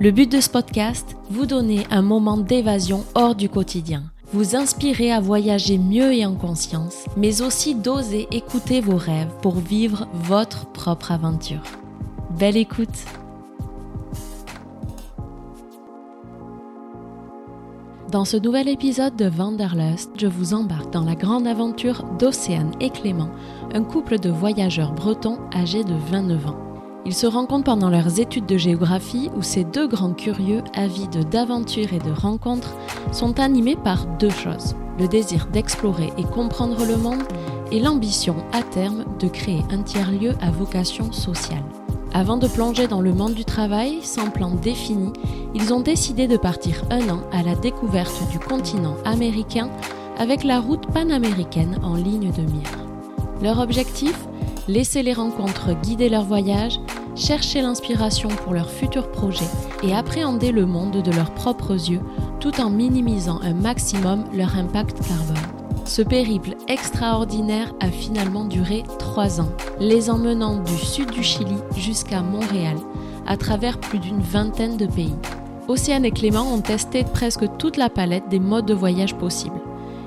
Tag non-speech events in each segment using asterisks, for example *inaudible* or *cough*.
Le but de ce podcast, vous donner un moment d'évasion hors du quotidien, vous inspirer à voyager mieux et en conscience, mais aussi d'oser écouter vos rêves pour vivre votre propre aventure. Belle écoute Dans ce nouvel épisode de Wanderlust, je vous embarque dans la grande aventure d'Océane et Clément, un couple de voyageurs bretons âgés de 29 ans. Ils se rencontrent pendant leurs études de géographie où ces deux grands curieux, avides d'aventures et de rencontres, sont animés par deux choses. Le désir d'explorer et comprendre le monde et l'ambition à terme de créer un tiers-lieu à vocation sociale. Avant de plonger dans le monde du travail, sans plan défini, ils ont décidé de partir un an à la découverte du continent américain avec la route panaméricaine en ligne de mire. Leur objectif? Laisser les rencontres guider leur voyage chercher l'inspiration pour leurs futurs projets et appréhender le monde de leurs propres yeux tout en minimisant un maximum leur impact carbone. Ce périple extraordinaire a finalement duré trois ans, les emmenant du sud du Chili jusqu'à Montréal, à travers plus d'une vingtaine de pays. Océane et Clément ont testé presque toute la palette des modes de voyage possibles.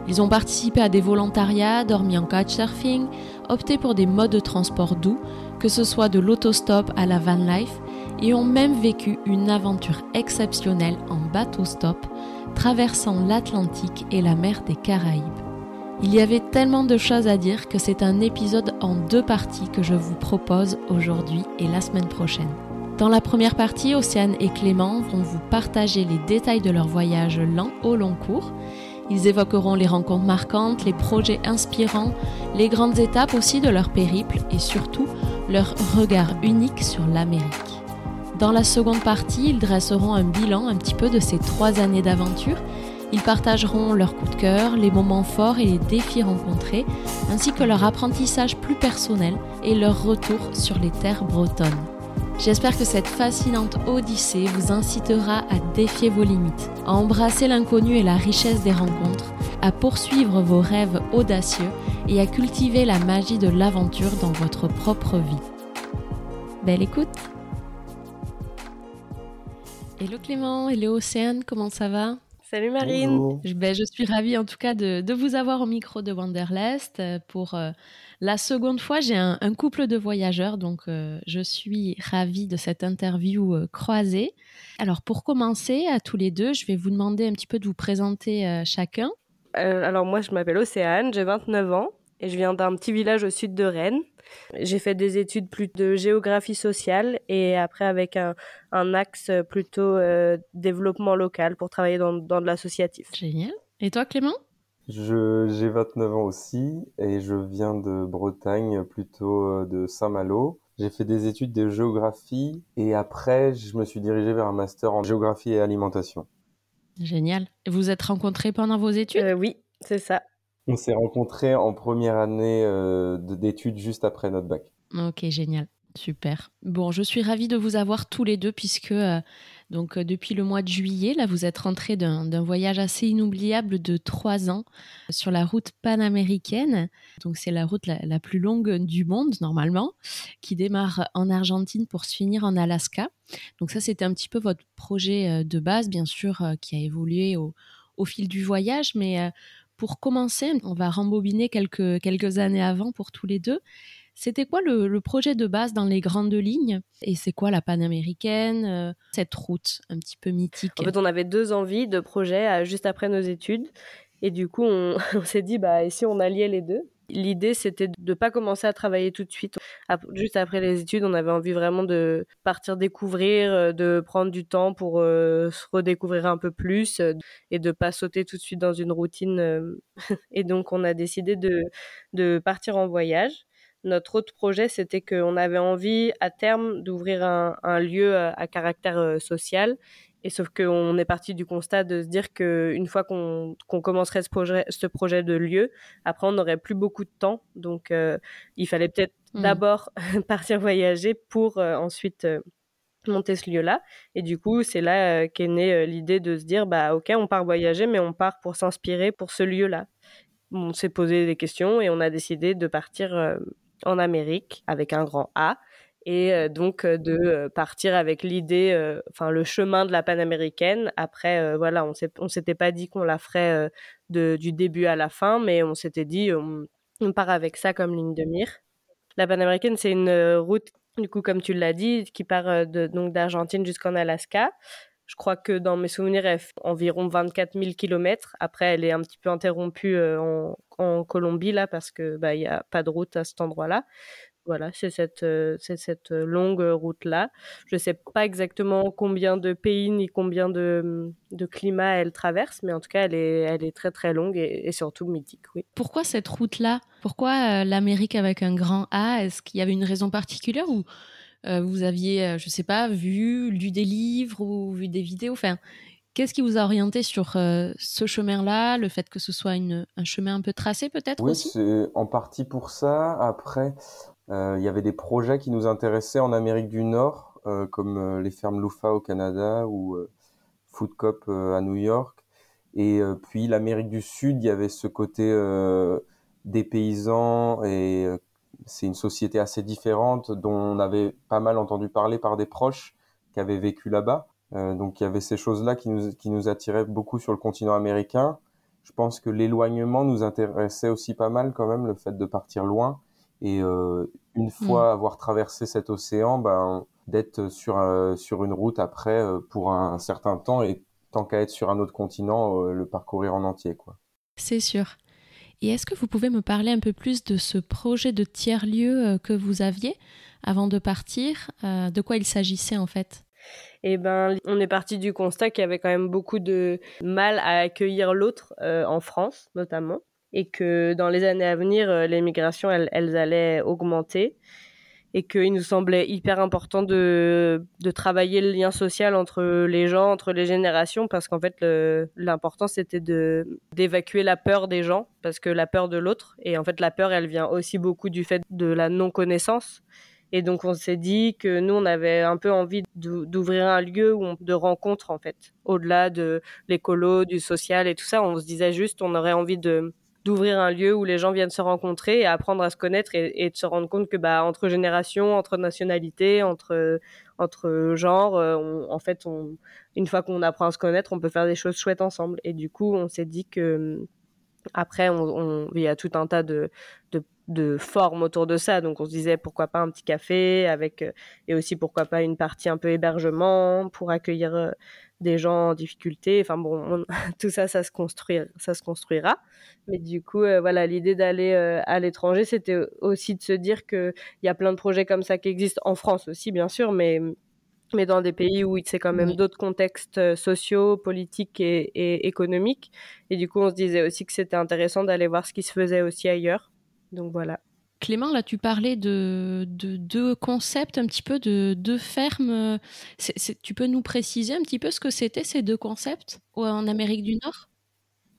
Ils ont participé à des volontariats, dormi en couchsurfing, opté pour des modes de transport doux, que ce soit de l'autostop à la van life, et ont même vécu une aventure exceptionnelle en bateau-stop, traversant l'Atlantique et la mer des Caraïbes. Il y avait tellement de choses à dire que c'est un épisode en deux parties que je vous propose aujourd'hui et la semaine prochaine. Dans la première partie, Océane et Clément vont vous partager les détails de leur voyage lent au long cours ils évoqueront les rencontres marquantes, les projets inspirants, les grandes étapes aussi de leur périple et surtout leur regard unique sur l'Amérique. Dans la seconde partie, ils dresseront un bilan un petit peu de ces trois années d'aventure. Ils partageront leurs coups de cœur, les moments forts et les défis rencontrés, ainsi que leur apprentissage plus personnel et leur retour sur les terres bretonnes. J'espère que cette fascinante odyssée vous incitera à défier vos limites, à embrasser l'inconnu et la richesse des rencontres, à poursuivre vos rêves audacieux et à cultiver la magie de l'aventure dans votre propre vie. Belle écoute. Hello Clément, hello Océane, comment ça va? Salut Marine. Je, ben, je, suis ravie en tout cas de, de, vous avoir au micro de Wanderlust pour... Euh, la seconde fois, j'ai un, couple de voyageurs, donc euh, je suis ravie de cette interview euh, croisée. Alors pour commencer, à tous les deux, je vais vous demander un petit peu de vous présenter euh, chacun. alors moi, je m'appelle Océane, j'ai 29 ans et je viens d'un petit village au sud de Rennes. J'ai fait des études plus de géographie sociale et après avec un, axe plutôt développement local pour travailler dans, dans de l'associatif. Génial. Et toi, Clément? J'ai 29 ans aussi et je viens de Bretagne, plutôt euh, de Saint-Malo. J'ai fait des études de géographie et après, je me suis dirigé vers un master en géographie et alimentation. Génial. Vous vous êtes rencontrés pendant vos études? Euh, Oui, c'est ça. On s'est rencontrés en première année euh, d'études juste après notre bac. Ok, génial. Super. Bon, je suis ravie de vous avoir tous les deux puisque donc euh, depuis le mois de juillet, là, vous êtes rentré d'un voyage assez inoubliable de trois ans sur la route panaméricaine. Donc c'est la route la, plus longue du monde normalement, qui démarre en Argentine pour se finir en Alaska. Donc ça, c'était un petit peu votre projet euh, de base, bien sûr, euh, qui a évolué au, fil du voyage, mais pour commencer, on va rembobiner quelques années avant pour tous les deux. C'était quoi le, projet de base dans les grandes lignes? Et c'est quoi la panaméricaine euh, Cette route un petit peu mythique? En fait, on avait deux envies de projet euh, juste après nos études. Et du coup, on, *laughs* s'est dit, bah, et si on alliait les deux? L'idée, c'était de ne pas commencer à travailler tout de suite. Juste après les études, on avait envie vraiment de partir découvrir, euh, de prendre du temps pour se redécouvrir un peu plus et de pas sauter tout de suite dans une routine. *laughs* et donc, on a décidé de partir en voyage. Notre autre projet, c'était qu'on avait envie à terme d'ouvrir un, lieu à, caractère euh, social Et sauf qu'on est parti du constat de se dire qu'une fois qu'on commencerait ce projet, ce projet de lieu, après on n'aurait plus beaucoup de temps. Donc euh, il fallait peut-être mmh. d'abord *laughs* partir voyager pour euh, ensuite euh, monter ce lieu-là. Et du coup, c'est là qu'est née l'idée de se dire, bah ok, on part voyager, mais on part pour s'inspirer pour ce lieu-là. On s'est posé des questions et on a décidé de partir en Amérique avec un grand A et euh, donc euh, de euh, partir avec l'idée, enfin le chemin de la panaméricaine. Après, voilà, on s'était pas dit qu'on la ferait de, du début à la fin, mais on s'était dit on, part avec ça comme ligne de mire. La panaméricaine, c'est une route, du coup, comme tu l'as dit, qui part donc d'Argentine jusqu'en Alaska. Je crois que dans mes souvenirs, elle fait environ 24 000 km. Après, elle est un petit peu interrompue en, en Colombie, là, parce que bah, il n'y a pas de route à cet endroit-là. Voilà, c'est cette, euh, cette longue route-là. Je ne sais pas exactement combien de pays ni combien de, de climats elle traverse, mais en tout cas, elle est, elle est très très longue et, surtout mythique. Oui. Pourquoi cette route-là? Pourquoi euh, l'Amérique avec un grand A? Est-ce qu'il y avait une raison particulière ou euh, vous aviez, je ne sais pas, vu, lu des livres ou vu des vidéos Enfin, Qu'est-ce qui vous a orienté sur ce chemin-là, le fait que ce soit une, un chemin un peu tracé peut-être Oui, c'est en partie pour ça. Après, euh, il y avait des projets qui nous intéressaient en Amérique du Nord, euh, comme euh, les fermes Lufa au Canada ou Food Cop à New York. Et puis l'Amérique du Sud, il y avait ce côté des paysans et c'est une société assez différente dont on avait pas mal entendu parler par des proches qui avaient vécu là-bas. donc il y avait ces choses-là qui nous, qui nous attiraient beaucoup sur le continent américain. Je pense que l'éloignement nous intéressait aussi pas mal quand même, le fait de partir loin. Et euh, une mmh. fois avoir traversé cet océan, ben, d'être sur, euh, sur une route après euh, pour un, certain temps et tant qu'à être sur un autre continent, le parcourir en entier. quoi. C'est sûr. Et est-ce que vous pouvez me parler un peu plus de ce projet de tiers-lieu que vous aviez avant de partir De quoi il s'agissait en fait? Eh ben, on est parti du constat qu'il y avait quand même beaucoup de mal à accueillir l'autre en France, notamment et que dans les années à venir, euh, les migrations, elles, elles allaient augmenter et qu'il nous semblait hyper important de, de travailler le lien social entre les gens, entre les générations, parce qu'en fait, l'important, c'était d'évacuer la peur des gens, parce que la peur de l'autre, et en fait, la peur, elle vient aussi beaucoup du fait de la non-connaissance. Et donc, on s'est dit que nous, on avait un peu envie d'ouvrir un lieu de rencontre, en fait. Au-delà de l'écolo, du social et tout ça, on se disait juste, on aurait envie de d'ouvrir un lieu où les gens viennent se rencontrer et apprendre à se connaître et, de se rendre compte que bah entre générations, entre nationalités, entre entre genres, euh, en fait, une fois qu'on apprend à se connaître, on peut faire des choses chouettes ensemble. Et du coup, on s'est dit que après, on, il y a tout un tas de, de, de, formes autour de ça. Donc, on se disait pourquoi pas un petit café avec, euh, et aussi pourquoi pas une partie un peu hébergement pour accueillir euh, des gens en difficulté. Enfin bon, *laughs* tout ça, ça se construira, ça se construira. Mais du coup, euh, voilà, l'idée d'aller euh, à l'étranger, c'était aussi de se dire qu'il y a plein de projets comme ça qui existent en France aussi, bien sûr, mais mais dans des pays où c'est quand même d'autres contextes euh, sociaux, politiques et, et, économiques. Et du coup, on se disait aussi que c'était intéressant d'aller voir ce qui se faisait aussi ailleurs. Donc voilà. Clément, là, tu parlais de, deux concepts, un petit peu de deux fermes. tu peux nous préciser un petit peu ce que c'était ces deux concepts en Amérique du Nord?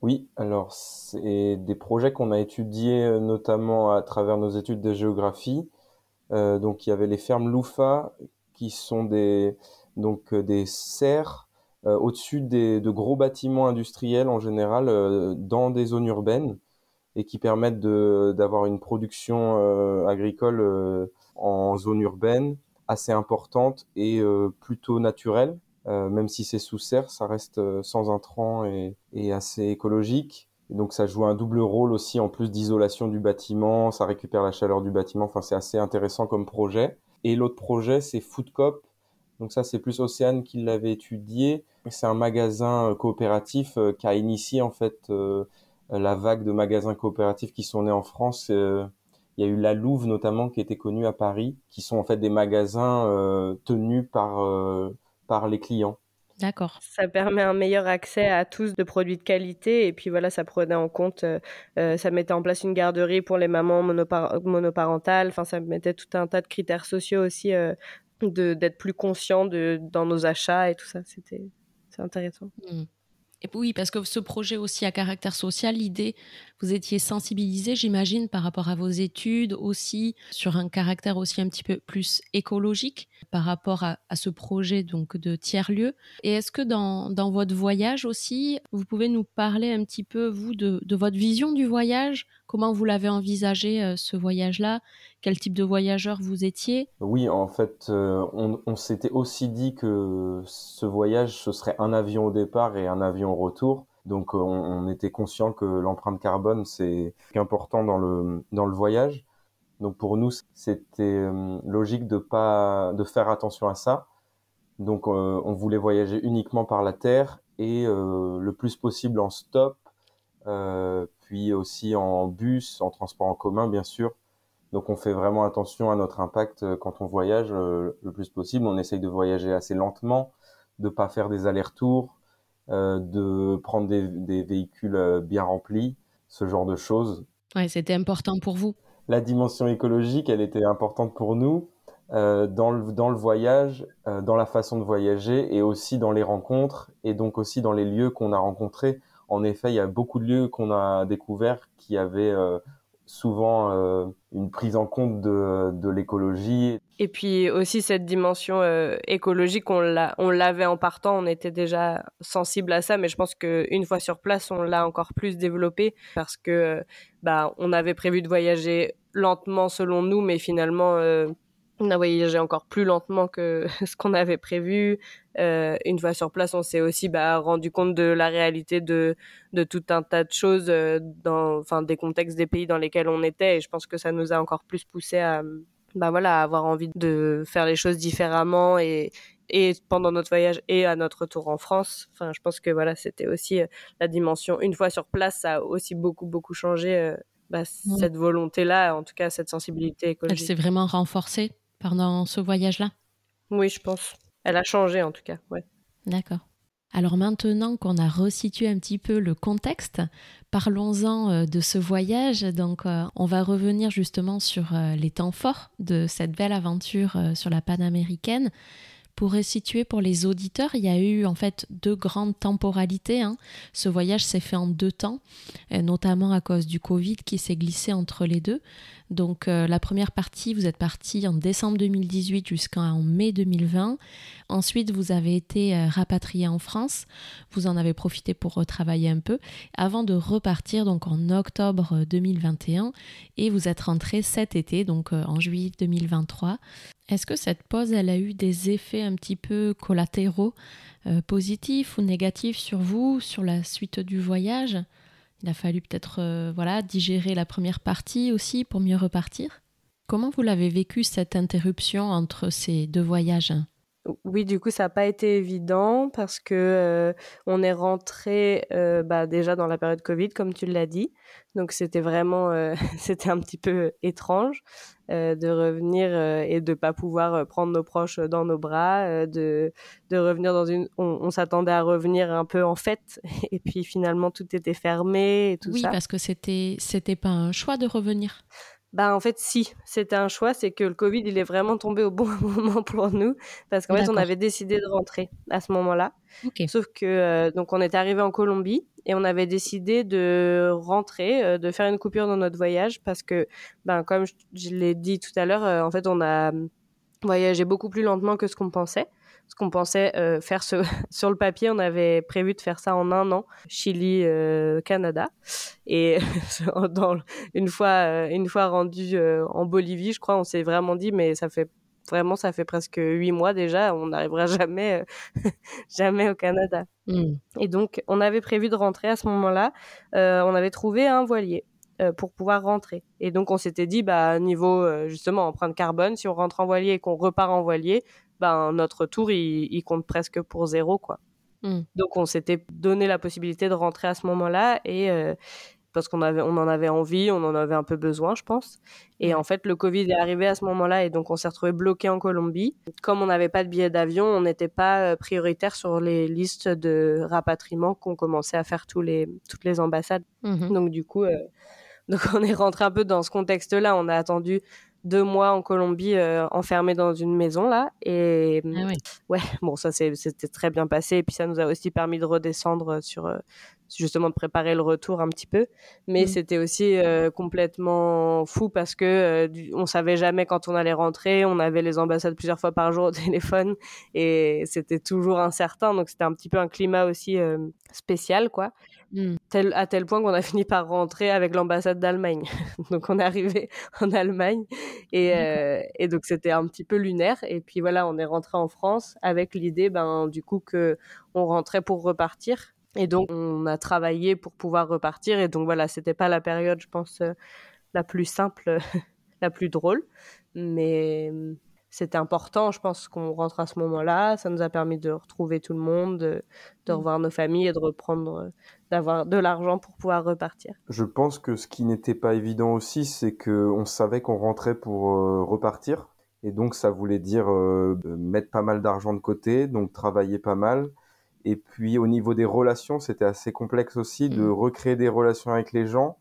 Oui, alors c'est des projets qu'on a étudiés euh, notamment à travers nos études de géographie. Euh, donc il y avait les fermes Loufa qui sont des donc euh, des serres au-dessus de gros bâtiments industriels en général dans des zones urbaines et qui permettent d'avoir une production euh, agricole euh, en zone urbaine assez importante et euh, plutôt naturelle. même si c'est sous serre, ça reste sans intrants et, et assez écologique. Donc ça joue un double rôle aussi en plus d'isolation du bâtiment, ça récupère la chaleur du bâtiment, enfin c'est assez intéressant comme projet. Et l'autre projet c'est Foodcop, donc ça c'est plus Océane qui l'avait étudié. C'est un magasin coopératif qui a initié en fait euh, la vague de magasins coopératifs qui sont nés en France. Euh, il y a eu la Louve notamment qui était connue à Paris, qui sont en fait des magasins euh, tenus par par les clients. D'accord. Ça permet un meilleur accès à tous de produits de qualité et puis voilà, ça prenait en compte, ça mettait en place une garderie pour les mamans monoparentales. Enfin, ça mettait tout un tas de critères sociaux aussi, de d'être plus conscient de dans nos achats et tout ça. C'était c'est intéressant. Mmh. Et oui, parce que ce projet aussi à caractère social, l'idée, vous étiez sensibilisé, j'imagine, par rapport à vos études aussi, sur un caractère aussi un petit peu plus écologique par rapport à, ce projet donc de tiers-lieu. Et est-ce que dans, dans, votre voyage aussi, vous pouvez nous parler un petit peu, vous, de, de votre vision du voyage? Comment vous l'avez envisagé, euh, ce voyage-là? Quel type de voyageur vous étiez? Oui, en fait, euh, on, on s'était aussi dit que ce voyage, ce serait un avion au départ et un avion au retour. Donc on, on était conscient que l'empreinte carbone, c'est important dans le, dans le voyage. Donc pour nous, c'était euh, logique de pas de faire attention à ça. Donc on voulait voyager uniquement par la terre et le plus possible en stop euh, puis aussi en bus, en transport en commun, bien sûr. Donc on fait vraiment attention à notre impact euh, quand on voyage euh, le plus possible. On essaye de voyager assez lentement, de pas faire des allers-retours, de prendre des, véhicules bien remplis, ce genre de choses. Ouais, c'était important pour vous. La dimension écologique, elle était importante pour nous dans, le, dans le voyage, dans la façon de voyager et aussi dans les rencontres et donc aussi dans les lieux qu'on a rencontrés en effet, il y a beaucoup de lieux qu'on a découverts qui avaient euh, souvent euh, une prise en compte de, l'écologie. Et puis aussi cette dimension euh, écologique, on l'avait en partant, on était déjà sensible à ça, mais je pense qu'une fois sur place, on l'a encore plus développé parce que bah on avait prévu de voyager lentement selon nous, mais finalement on a voyagé encore plus lentement que *laughs* ce qu'on avait prévu. Euh, une fois sur place, on s'est aussi bah, rendu compte de la réalité de, de tout un tas de choses euh, dans, enfin, des contextes des pays dans lesquels on était. Et je pense que ça nous a encore plus poussé à, bah voilà, à avoir envie de faire les choses différemment et, et pendant notre voyage et à notre retour en France. Enfin, je pense que voilà, c'était aussi euh, la dimension. Une fois sur place, ça a aussi beaucoup beaucoup changé. Bah, cette volonté-là, en tout cas cette sensibilité écologique. Elle s'est vraiment renforcée pendant ce voyage-là? Oui, je pense. Elle a changé en tout cas, ouais. D'accord. Alors maintenant qu'on a resitué un petit peu le contexte, parlons-en euh, de ce voyage. Donc euh, on va revenir justement sur euh, les temps forts de cette belle aventure sur la panaméricaine. Pour resituer pour les auditeurs, il y a eu en fait deux grandes temporalités. Hein. Ce voyage s'est fait en deux temps, notamment à cause du Covid qui s'est glissé entre les deux. Donc euh, la première partie, vous êtes parti en décembre 2018 jusqu'en mai 2020. Ensuite, vous avez été euh, rapatrié en France. Vous en avez profité pour retravailler un peu avant de repartir donc en octobre 2021 et vous êtes rentré cet été donc euh, en juillet 2023. Est-ce que cette pause, elle a eu des effets un petit peu collatéraux, positifs ou négatifs sur vous, sur la suite du voyage? Il a fallu peut-être euh, voilà digérer la première partie aussi pour mieux repartir? Comment vous l'avez vécu cette interruption entre ces deux voyages? Oui, du coup, ça n'a pas été évident parce que euh, on est rentré euh, bah, déjà dans la période Covid, comme tu l'as dit. Donc c'était vraiment, euh, *laughs* c'était un petit peu étrange de revenir et de pas pouvoir prendre nos proches dans nos bras, de de revenir dans une. On, s'attendait à revenir un peu en fête *laughs* et puis finalement tout était fermé et tout ça. Oui, parce que c'était c'était pas un choix de revenir. Bah en fait si, c'était un choix, c'est que le Covid il est vraiment tombé au bon *laughs* moment pour nous parce qu'en fait on avait décidé de rentrer à ce moment-là. Sauf que euh, donc on était arrivé en Colombie et on avait décidé de rentrer, euh, de faire une coupure dans notre voyage parce que ben comme je, l'ai dit tout à l'heure, euh, en fait on a voyagé beaucoup plus lentement que ce qu'on pensait ce qu'on pensait euh, faire *laughs* sur le papier. On avait prévu de faire ça en un an, Chili, euh, Canada. Et *laughs* dans, une fois, euh, une fois rendu en Bolivie, je crois, on s'est vraiment dit, mais ça fait vraiment, ça fait presque huit mois déjà, on n'arrivera jamais, *laughs* jamais au Canada. Hmm. Et donc, on avait prévu de rentrer à ce moment-là. on avait trouvé un voilier pour pouvoir rentrer. Et donc on s'était dit, bah niveau justement empreinte carbone, si on rentre en voilier et qu'on repart en voilier, ben notre tour il, compte presque pour zéro quoi. Hmm. Donc on s'était donné la possibilité de rentrer à ce moment-là et euh, parce qu'on avait on en avait envie, on en avait un peu besoin, je pense. Et en fait, le Covid est arrivé à ce moment-là et donc on s'est retrouvé bloqué en Colombie. Comme on n'avait pas de billet d'avion, on n'était pas euh, prioritaire sur les listes de rapatriement qu'on commençait à faire tous les toutes les ambassades. Mhm. Donc du coup, euh, donc *laughs* on est rentré un peu dans ce contexte-là. On a attendu deux mois en Colombie enfermés dans une maison là. Et ah ouais, bon, ça c'était très bien passé. Et puis ça nous a aussi permis de redescendre sur justement de préparer le retour un petit peu. Mais mmh. c'était aussi euh, complètement fou parce que euh, on savait jamais quand on allait rentrer. On avait les ambassades plusieurs fois par jour au *laughs* téléphone et c'était toujours incertain. Donc c'était un petit peu un climat aussi euh, spécial, quoi. Tel, à tel point qu'on a *laughs* fini par rentrer avec l'ambassade d'Allemagne. *laughs* donc on est arrivé *laughs* en Allemagne et, et donc c'était un petit peu lunaire. Et puis voilà, on est rentré en France avec l'idée, ben du coup que on rentrait pour repartir et donc, on a travaillé pour pouvoir repartir. Et donc, voilà, c'était pas la période, je pense, euh, la plus simple, la plus drôle. Mais mmh, c'était important, je pense, qu'on rentre à ce moment-là. Ça nous a permis de retrouver tout le monde, de, revoir nos familles et de reprendre, euh, d'avoir de l'argent pour pouvoir repartir. Je pense que ce qui n'était pas évident aussi, c'est qu'on savait qu'on rentrait pour euh, repartir. Et donc, ça voulait dire mettre pas mal d'argent de côté, donc travailler pas mal et puis au niveau des relations, c'était assez complexe aussi de mmh. recréer des relations avec les gens,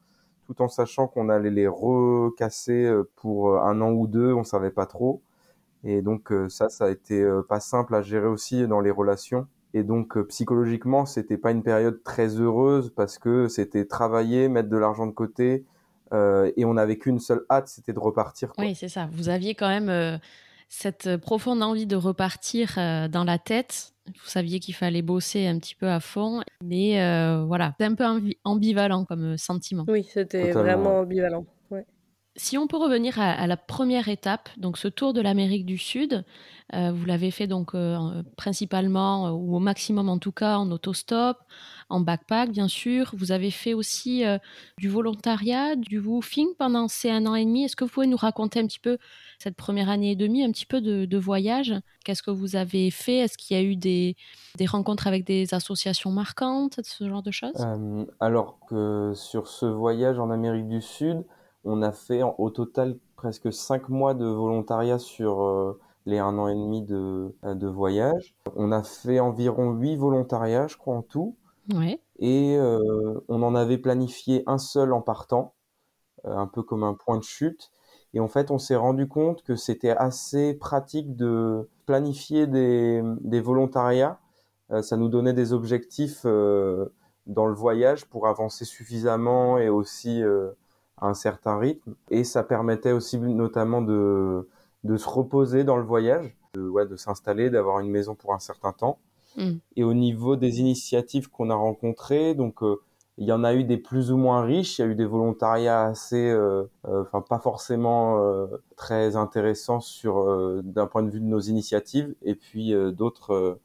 tout en sachant qu'on allait les recasser euh, pour euh, un an ou deux, on savait pas trop. Et donc euh, ça, ça a été pas simple à gérer aussi dans les relations. Et donc psychologiquement, c'était pas une période très heureuse parce que c'était travailler, mettre de l'argent de côté, et on n'avait qu'une seule hâte, c'était de repartir. Oui, c'est ça. Vous aviez quand même cette profonde envie de repartir dans la tête vous saviez qu'il fallait bosser un petit peu à fond, mais euh, voilà, c'est un peu ambivalent comme euh, sentiment. Oui, c'était vraiment ambivalent. Si on peut revenir à, la première étape, donc ce tour de l'Amérique du Sud, euh, vous l'avez fait donc principalement ou au maximum en tout cas en autostop, en backpack bien sûr. Vous avez fait aussi du volontariat, du woofing pendant ces un an et demi. Est-ce que vous pouvez nous raconter un petit peu cette première année et demie, un petit peu de, voyage? Qu'est-ce que vous avez fait? Est-ce qu'il y a eu des, rencontres avec des associations marquantes, ce genre de choses? Euh, Alors que sur ce voyage en Amérique du Sud, on a fait au total presque cinq mois de volontariat sur euh, les un an et demi de, euh, de voyage. On a fait environ huit volontariats, je crois, en tout. Ouais. Et on en avait planifié un seul en partant, un peu comme un point de chute. Et en fait, on s'est rendu compte que c'était assez pratique de planifier des, des volontariats. Euh, ça nous donnait des objectifs euh, dans le voyage pour avancer suffisamment et aussi euh, à un certain rythme. Et ça permettait aussi notamment de, de se reposer dans le voyage, de, ouais, de s'installer, d'avoir une maison pour un certain temps. Mmh. Et au niveau des initiatives qu'on a rencontrées, donc il y en a eu des plus ou moins riches, il y a eu des volontariats assez, euh, euh, enfin pas forcément euh, très intéressants sur d'un point de vue de nos initiatives, et puis d'autres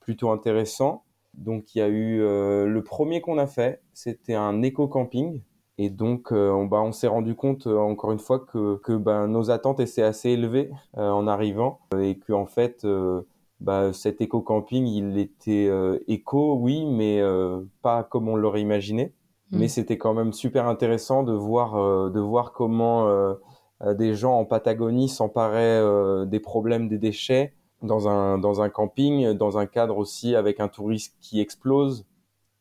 plutôt intéressants. Donc il y a eu le premier qu'on a fait, c'était un éco-camping. Et donc, on, bah, on s'est rendu compte encore une fois que, que bah, nos attentes étaient assez élevées en arrivant et que en fait, bah, cet éco-camping, il était euh, éco, oui, mais euh, pas comme on l'aurait imaginé. Hmm. Mais c'était quand même super intéressant de voir, euh, de voir comment des gens en Patagonie s'emparaient des problèmes des déchets dans un, dans un camping, dans un cadre aussi avec un tourisme qui explose.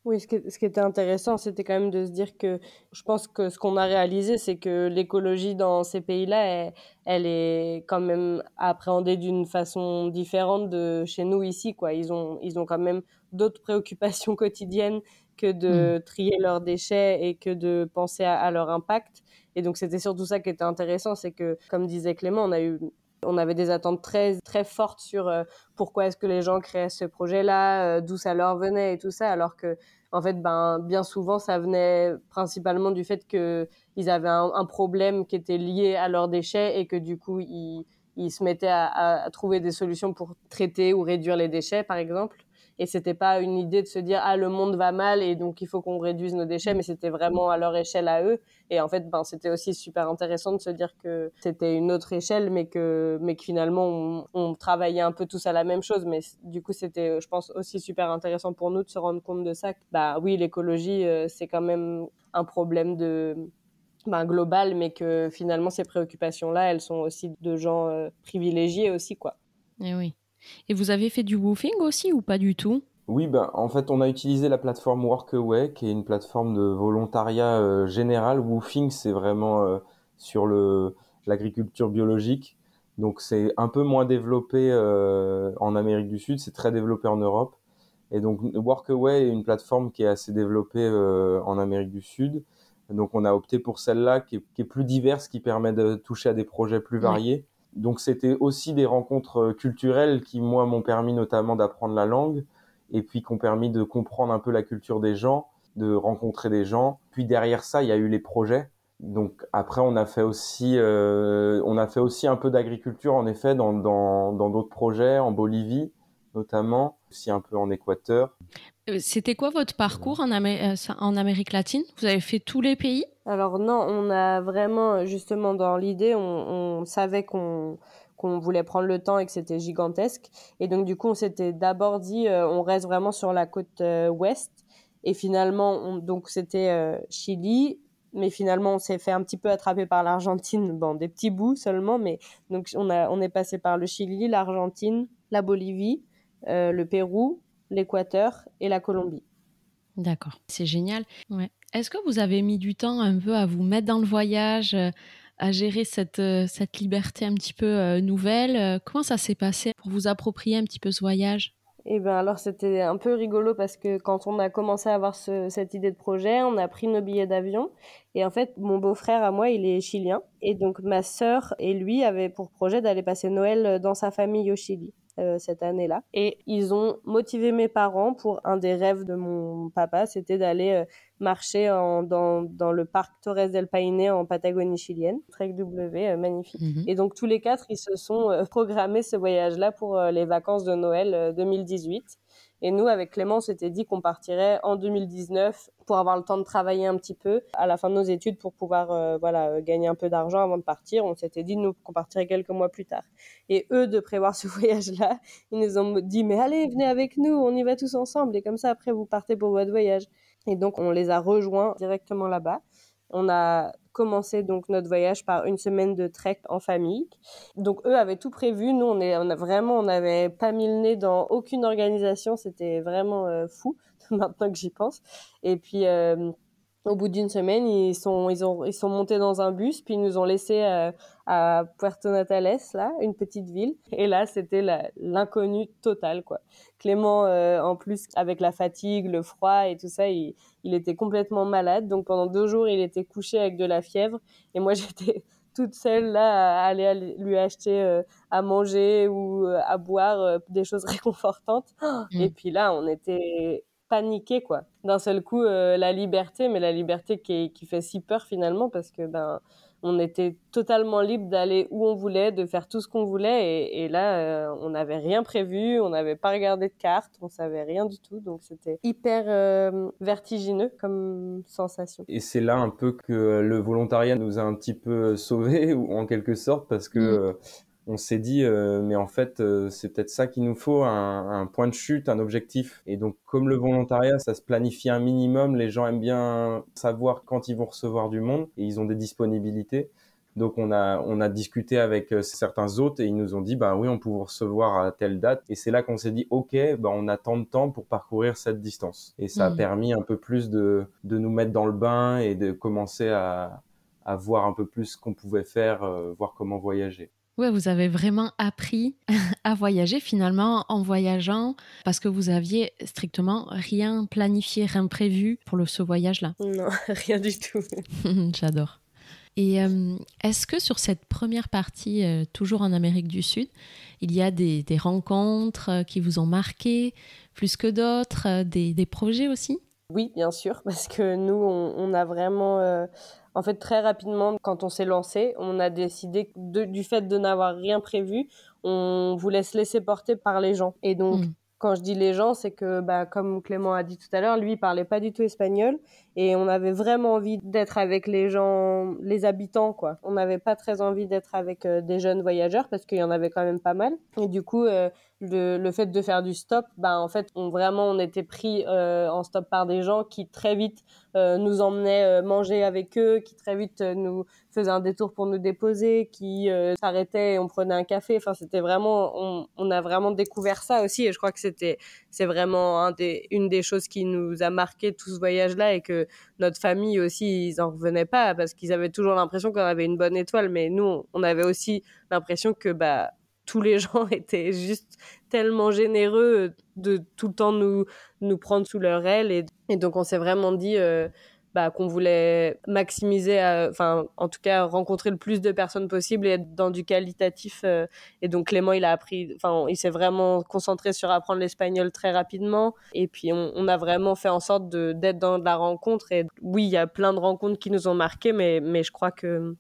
Oui, ce qui, ce qui, était intéressant, c'était quand même de se dire que je pense que ce qu'on a réalisé, c'est que l'écologie dans ces pays-là, elle, elle, est quand même appréhendée d'une façon différente de chez nous ici. Quoi. Ils, ont, ils ont quand même d'autres préoccupations *laughs* quotidiennes que de mmh. trier leurs déchets et que de penser à, à leur impact. Et donc c'était surtout ça qui était intéressant, c'est que, comme disait Clément, on a eu on avait des attentes très très fortes sur euh, pourquoi est-ce que les gens créaient ce projet-là, euh, d'où ça leur venait et tout ça, alors que en fait, ben, bien souvent, ça venait principalement du fait qu'ils avaient un, problème qui était lié à leurs déchets et que du coup, ils, se mettaient à, trouver des solutions pour traiter ou réduire les déchets, par exemple et c'était pas une idée de se dire ah le monde va mal et donc il faut qu'on réduise nos déchets mais c'était vraiment à leur échelle à eux. Et en fait ben c'était aussi super intéressant de se dire que c'était une autre échelle mais que mais que finalement on, travaillait un peu tous à la même chose. Mais du coup c'était je pense aussi super intéressant pour nous de se rendre compte de ça bah oui l'écologie euh, c'est quand même un problème de ben, global mais que finalement ces préoccupations là elles sont aussi de gens euh, privilégiés aussi quoi. Et eh oui et vous avez fait du woofing aussi ou pas du tout? Oui, ben, en fait, on a utilisé la plateforme Workaway, qui est une plateforme de volontariat euh, général. Woofing, c'est vraiment euh, sur le, l'agriculture biologique. Donc c'est un peu moins développé en Amérique du Sud, c'est très développé en Europe. Et donc Workaway est une plateforme qui est assez développée en Amérique du Sud. Donc on a opté pour celle-là qui, est, plus diverse, qui permet de toucher à des projets plus variés. Donc c'était aussi des rencontres culturelles qui moi m'ont permis notamment d'apprendre la langue et puis qui ont permis de comprendre un peu la culture des gens, de rencontrer des gens. Puis derrière ça, il y a eu les projets. Donc après, on a fait aussi, euh, on a fait aussi un peu d'agriculture en effet dans dans dans d'autres projets en Bolivie notamment, aussi un peu en Équateur. Euh, c'était quoi votre parcours en, euh, Amérique latine? Vous avez fait tous les pays? Alors non, on a vraiment justement dans l'idée, on, savait qu'on voulait prendre le temps et que c'était gigantesque. Et donc, du coup, on s'était d'abord dit, euh, on reste vraiment sur la côte ouest. Et finalement, on, donc, c'était Chili. Mais finalement, on s'est fait un petit peu attraper par l'Argentine. *laughs* Bon, des petits bouts seulement. Mais donc, on, a, on est passé par le Chili, l'Argentine, la Bolivie, le Pérou, l'Équateur et la Colombie. D'accord, c'est génial. Ouais. Est-ce que vous avez mis du temps un peu à vous mettre dans le voyage, à gérer cette, euh, cette liberté un petit peu euh, nouvelle? Euh, comment ça s'est passé pour vous approprier un petit peu ce voyage? Eh ben alors c'était un peu rigolo parce que quand on a commencé à avoir cette idée de projet, on a pris nos billets d'avion et en fait mon beau-frère à moi il est chilien et donc ma sœur et lui avaient pour projet d'aller passer Noël dans sa famille au Chili. Euh, cette année-là. Et ils ont motivé mes parents pour un des rêves de mon papa, c'était d'aller euh, marcher en, dans, dans, le parc Torres del Paine en Patagonie chilienne. Trek W, euh, magnifique. Mhm. Et donc tous les quatre, ils se sont programmés ce voyage-là pour les vacances de Noël 2018. Et nous, avec Clément, on s'était dit qu'on partirait en 2019 pour avoir le temps de travailler un petit peu à la fin de nos études pour pouvoir euh, voilà euh, gagner un peu d'argent avant de partir. On s'était dit nous qu'on partirait quelques mois plus tard. Et eux de prévoir ce *laughs* voyage-là, ils nous ont dit mais allez venez avec nous, on y va tous ensemble et comme ça après vous partez pour votre voyage. Et donc on les a rejoints directement là-bas. On a commencé donc notre voyage par une semaine de trek en famille. Donc eux avaient tout prévu. Nous, on, est, on a vraiment, on n'avait pas mis le nez dans aucune organisation. C'était vraiment euh, fou *laughs* maintenant que j'y pense. Et puis euh, au bout d'une semaine, ils sont, ils, ont, ils sont montés dans un bus, puis ils nous ont laissés euh, à Puerto Natales, là, une petite ville. Et là, c'était l'inconnu total, quoi. Clément, euh, en plus, avec la fatigue, le froid et tout ça, il, il, était complètement malade. Donc pendant deux jours, il était couché avec de la fièvre. Et moi, *laughs* j'étais toute seule là à aller lui acheter euh, à manger ou à boire des choses *laughs* réconfortantes. Mmh. Et puis là, on était paniqué quoi. D'un seul coup, euh, la liberté, mais la liberté qui, qui, fait si peur finalement parce que ben on était totalement libre d'aller où on voulait, de faire tout ce qu'on voulait et, là euh, on n'avait rien prévu, on n'avait pas regardé de carte, on savait rien du tout donc c'était hyper euh, vertigineux comme sensation. Et c'est là un peu que le volontariat nous a un petit peu sauvés *laughs* ou en quelque sorte parce que mmh on s'est dit, euh, mais en fait, euh, c'est peut-être ça qu'il nous faut, un, point de chute, un objectif. Et donc, comme le volontariat, ça se planifie un minimum, les gens aiment bien savoir quand ils vont recevoir du monde et ils ont des disponibilités. Donc, on a, on a discuté avec euh, certains autres et ils nous ont dit, bah oui, on peut vous recevoir à telle date. Et c'est là qu'on s'est dit, OK, bah, on a tant de temps pour parcourir cette distance. Et ça a mmh. permis un peu plus de, de nous mettre dans le bain et de commencer à, à voir un peu plus ce qu'on pouvait faire, voir comment voyager. Ouais, vous avez vraiment appris *laughs* à voyager finalement en voyageant parce que vous aviez strictement rien planifié, rien prévu pour le, ce voyage-là. Non, *laughs* rien du tout. *laughs* J'adore. Et euh, est-ce que sur cette première partie, euh, toujours en Amérique du Sud, il y a des, des rencontres euh, qui vous ont marqué plus que d'autres, des, des, projets aussi? Oui, bien sûr, parce que nous, on, on a vraiment en fait, très rapidement, quand on s'est lancé, on a décidé du fait de n'avoir rien prévu, on voulait se laisser porter par les gens. Et donc, mm. quand je dis les gens, c'est que, bah, comme Clément a dit tout à l'heure, lui, il parlait pas du tout espagnol. Et on avait vraiment envie d'être avec les gens, les habitants, quoi. On n'avait pas très envie d'être avec euh, des jeunes voyageurs parce qu'il y en avait quand même pas mal. Et du coup, euh, le, le, fait de faire du stop, bah, en fait, on, vraiment, on était pris euh, en stop par des gens qui très vite euh, nous emmenaient euh, manger avec eux, qui très vite nous faisaient un détour pour nous déposer, qui s'arrêtaient et on prenait un café. Enfin, c'était vraiment, on, on, a vraiment découvert ça aussi. Et je crois que c'était, c'est vraiment une des choses qui nous a marqué tout ce voyage-là et que notre famille aussi, ils en revenaient pas parce qu'ils avaient toujours l'impression qu'on avait une bonne étoile, mais nous, on avait aussi l'impression que bah tous les *laughs* gens étaient juste tellement généreux de tout le temps nous nous prendre sous leur aile et, donc on s'est vraiment dit euh, bah, qu'on voulait maximiser, euh, enfin en tout cas rencontrer le plus de personnes possible et être dans du qualitatif. Euh. et donc Clément, il a appris, enfin il s'est vraiment concentré sur apprendre l'espagnol très rapidement. Et puis on, a vraiment fait en sorte d'être dans de la rencontre. Et oui, il y a plein de rencontres qui nous ont marqués, mais je crois que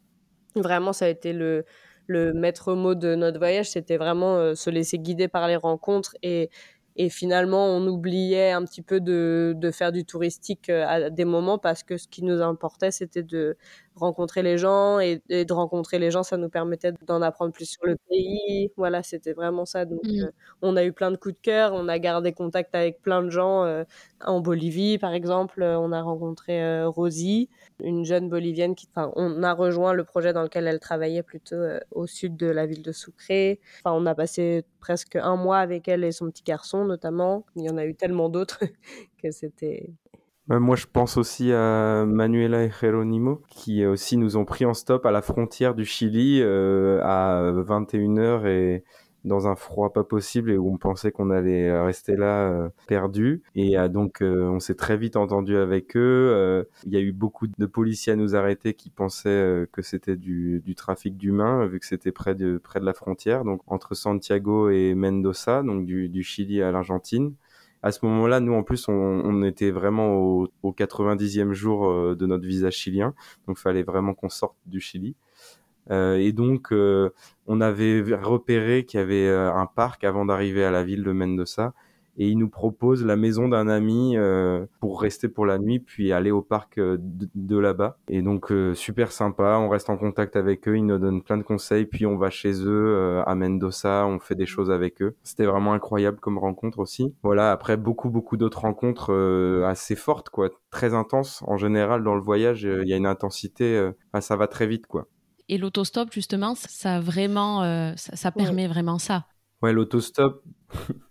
vraiment ça a été le le maître mot de notre voyage, c'était vraiment euh, se laisser guider par les rencontres et, et finalement on oubliait un petit peu de, de faire du touristique euh, à des moments parce que ce qui nous importait c'était de rencontrer les gens et, de rencontrer les gens, ça nous permettait d'en apprendre plus sur le pays. Voilà, c'était vraiment ça. Donc, mmh. euh, on a eu plein de coups de cœur, on a gardé contact avec plein de gens. Euh, en Bolivie, par exemple, euh, on a rencontré Rosie, une jeune bolivienne qui, enfin, on a rejoint le projet dans lequel elle travaillait plutôt au sud de la ville de Sucre. Enfin, on a passé presque un mois avec elle et son petit garçon, notamment. Il y en a eu tellement d'autres *laughs* que c'était moi, je pense aussi à Manuela et Jeronimo, qui aussi nous ont pris en stop à la frontière du Chili euh, à 21h et dans un froid pas possible et où on pensait qu'on allait rester là euh, perdu. Et euh, donc, euh, on s'est très vite entendu avec eux. Il y a eu beaucoup de policiers à nous arrêter qui pensaient que c'était du, du trafic d'humains, vu que c'était près de, près de la frontière, donc entre Santiago et Mendoza, donc du, du Chili à l'Argentine à ce moment-là, nous en plus, on, était vraiment au, 90e jour euh, de notre visa chilien, donc il fallait vraiment qu'on sorte du Chili. Euh, et donc, euh, on avait repéré qu'il y avait un parc avant d'arriver à la ville de Mendoza, et il nous propose la maison d'un ami euh, pour rester pour la nuit puis aller au parc euh, de, là-bas. Et donc euh, super sympa on reste en contact avec eux ils nous donnent plein de conseils puis on va chez eux à Mendoza on fait des choses avec eux. C'était vraiment incroyable comme rencontre aussi. Voilà après beaucoup beaucoup d'autres rencontres assez fortes quoi très intenses. En général dans le voyage il y a une intensité ça va très vite quoi. Et l'autostop justement ça vraiment ça, permet vraiment ça. Ouais l'autostop *laughs*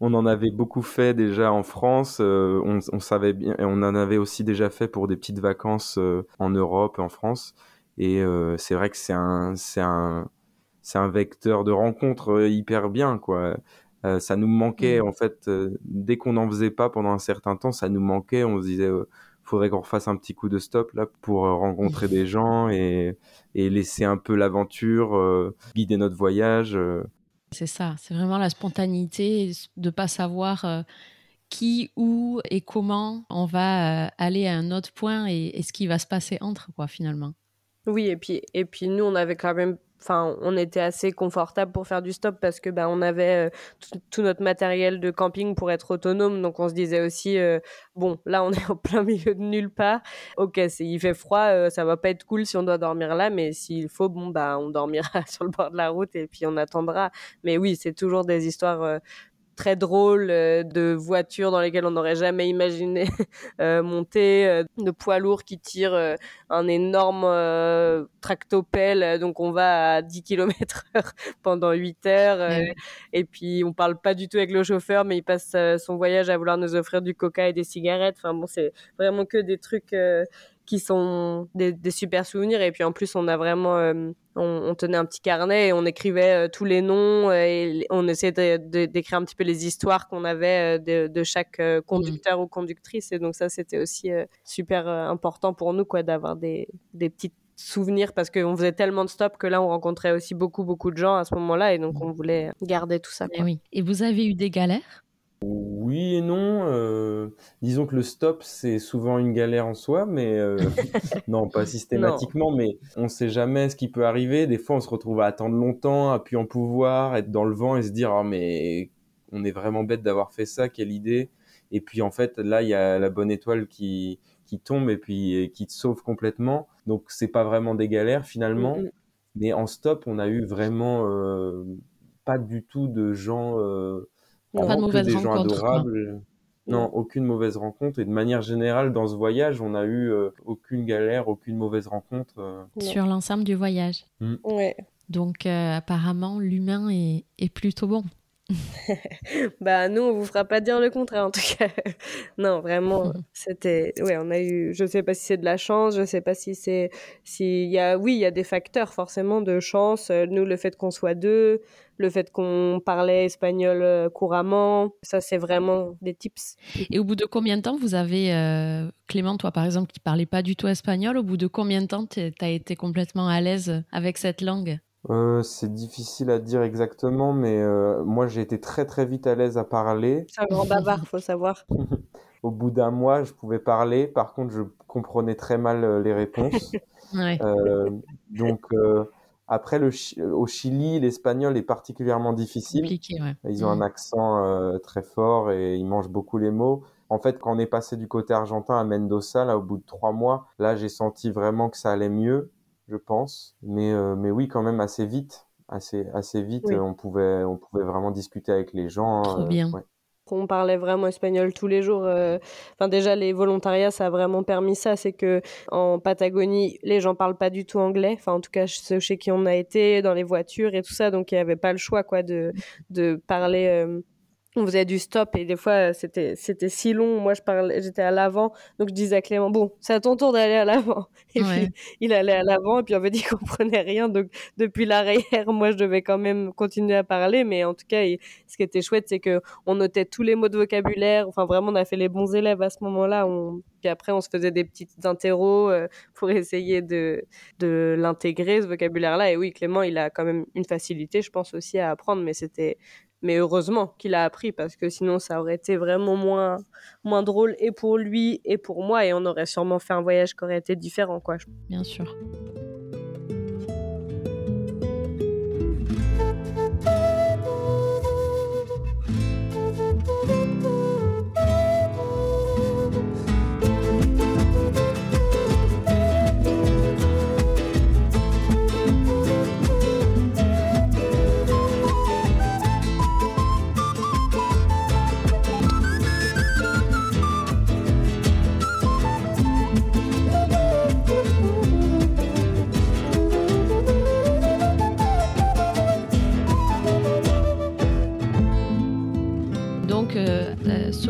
on en avait beaucoup fait déjà en France. Euh, on, savait bien, et on en avait aussi déjà fait pour des petites vacances euh, en Europe, en France. Et euh, c'est vrai que c'est un, c'est un, c'est un vecteur de rencontre hyper bien, quoi. ça nous manquait mmh. en fait dès qu'on n'en faisait pas pendant un certain temps, ça nous manquait. On se disait faudrait qu'on refasse un petit coup de stop là pour rencontrer *laughs* des gens et, et laisser un peu l'aventure guider notre voyage. C'est ça, c'est vraiment la spontanéité de pas savoir euh, qui, où et comment on va euh, aller à un autre point et, ce qui va se passer entre, quoi, finalement. Oui, et puis, et puis nous, on avait quand même enfin on était assez confortable pour faire du stop parce que ben on avait euh, tout, notre matériel de camping pour être autonome. Donc on se disait aussi bon là on *laughs* est en plein milieu de nulle part. Ok il fait froid ça va pas être cool si on doit dormir là mais s'il faut bon bah on dormira *laughs* sur le bord de la route et puis on attendra. Mais oui c'est toujours des histoires très drôle euh, de voitures dans lesquelles on n'aurait jamais imaginé *laughs* euh, monter, euh, de poids lourds qui tirent un énorme tractopelle, donc on va à 10 km *laughs* heure pendant 8 heures, et puis on parle pas du tout avec le chauffeur, mais il passe son voyage à vouloir nous offrir du coca et des cigarettes. Enfin bon, c'est vraiment que des trucs qui sont des, super souvenirs. Et puis en plus, on a vraiment, euh, on, tenait un petit carnet et on écrivait euh, tous les noms et on essayait d'écrire un petit peu les histoires qu'on avait euh, de, chaque conducteur ou conductrice. Et donc ça, c'était aussi super important pour nous, quoi, d'avoir des, des petits souvenirs parce qu'on faisait tellement de stops que là, on rencontrait aussi beaucoup, beaucoup de gens à ce moment-là. Et donc, on voulait garder tout ça. Et, oui. et vous avez eu des galères? Oui et non. Euh, disons que le stop, c'est souvent une galère en soi, mais euh, *laughs* non, pas systématiquement, mais on ne sait jamais ce qui peut arriver. Des fois, on se retrouve à attendre longtemps, à puis en pouvoir, être dans le vent et se dire, oh, mais on est vraiment bête d'avoir fait ça, quelle idée. Et puis, en fait, là, il y a la bonne étoile qui, qui tombe et puis qui te sauve complètement. Donc, c'est pas vraiment des galères finalement. Mm, mm. Mais en stop, on a eu vraiment euh, pas du tout de gens pas de mauvaises rencontres. Non, aucune mauvaise rencontre. Et de manière générale, dans ce voyage, on n'a eu aucune galère, aucune mauvaise rencontre. Sur l'ensemble du voyage. Mm. Ouais. Donc apparemment, l'humain est, est plutôt bon. *laughs* bah nous on vous fera pas dire le contraire en tout cas. *laughs* non vraiment c'était ouais on a eu je sais pas si c'est de la chance je sais pas si c'est s'il y a oui il y a des facteurs forcément de chance nous le fait qu'on soit deux le fait qu'on parlait espagnol euh, couramment ça c'est vraiment des tips. Et au bout de combien de temps vous avez euh, Clément toi par exemple qui parlait pas du tout espagnol au bout de combien de temps tu as été complètement à l'aise avec cette langue? Euh, c'est difficile à dire exactement, mais euh, moi j'ai été très très vite à l'aise à parler. C'est un grand bavard, faut savoir. *laughs* Au bout d'un mois, je pouvais parler. Par contre, je comprenais très mal euh, les réponses. *laughs* ouais. donc après, le, au Chili, l'espagnol est particulièrement difficile. Ouais. Ils ont un accent très fort et ils mangent beaucoup les mots. En fait, quand on est passé du côté argentin à Mendoza, là, au bout de trois mois, là, j'ai senti vraiment que ça allait mieux je pense. Mais, euh, mais oui, quand même assez vite. Assez, assez vite, on, pouvait, on pouvait vraiment discuter avec les gens. Trop euh, bien. On parlait vraiment espagnol tous les jours. Euh. Enfin, déjà, les volontariats, ça a vraiment permis ça. C'est que en Patagonie, les gens parlent pas du tout anglais. Enfin, en tout cas, ceux chez qui on a été, dans les voitures et tout ça. Donc, il n'y avait pas le choix, quoi, de, de parler on faisait du stop et des fois c'était c'était si long. Moi je parlais j'étais à l'avant. Donc je disais à Clément bon c'est à ton tour d'aller à l'avant. *laughs* Et puis il allait à l'avant. Et puis on fait dit qu'il comprenait rien. Donc depuis l'arrière *laughs* moi je devais quand même continuer à parler. Mais en tout cas ce qui était chouette c'est que on notait tous les mots de vocabulaire. Enfin vraiment on a fait les bons élèves à ce moment-là. On puis après on se faisait des petites interros euh, pour essayer de de l'intégrer ce vocabulaire là et oui Clément il a quand même une facilité je pense aussi à apprendre. Mais c'était mais heureusement qu'il a appris parce que sinon ça aurait été vraiment moins moins drôle et pour lui et pour moi et on aurait sûrement fait un voyage qui aurait été différent quoi. Bien sûr.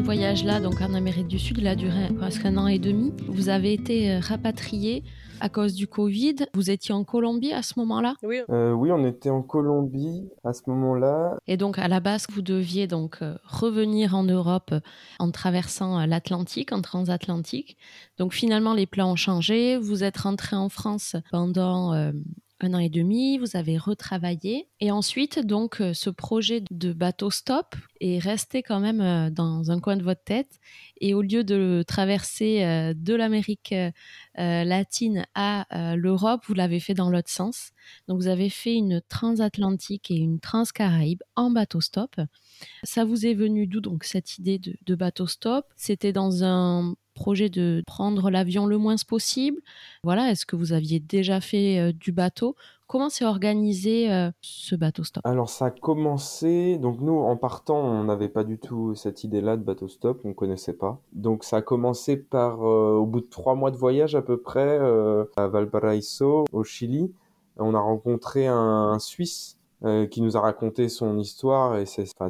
Voyage-là, donc en Amérique du Sud, il a duré presque un an et demi. Vous avez été euh, rapatrié à cause du Covid. Vous étiez en Colombie à ce moment-là? Oui. Euh, oui, on était en Colombie à ce moment-là. Et donc à la base, vous deviez donc euh, revenir en Europe en traversant l'Atlantique, en transatlantique. Donc finalement, les plans ont changé. Vous êtes rentré en France pendant un an et demi, vous avez retravaillé et ensuite donc euh, ce projet de bateau stop est resté quand même euh, dans un coin de votre tête et au lieu de traverser euh, de l'Amérique latine à l'Europe, vous l'avez fait dans l'autre sens. Donc vous avez fait une transatlantique et une transcaraïbe en bateau stop. Ça vous est venu d'où donc cette idée de, de bateau stop? C'était dans un projet de prendre l'avion le moins possible Voilà, est-ce que vous aviez déjà fait euh, du bateau? Comment s'est organisé euh, ce bateau stop? Alors ça a commencé, donc nous en partant on n'avait pas du tout cette idée-là de bateau stop, on connaissait pas. Donc ça a commencé par, euh, au bout de trois mois de voyage à peu près, à Valparaiso au Chili, on a rencontré un, Suisse qui nous a raconté son histoire et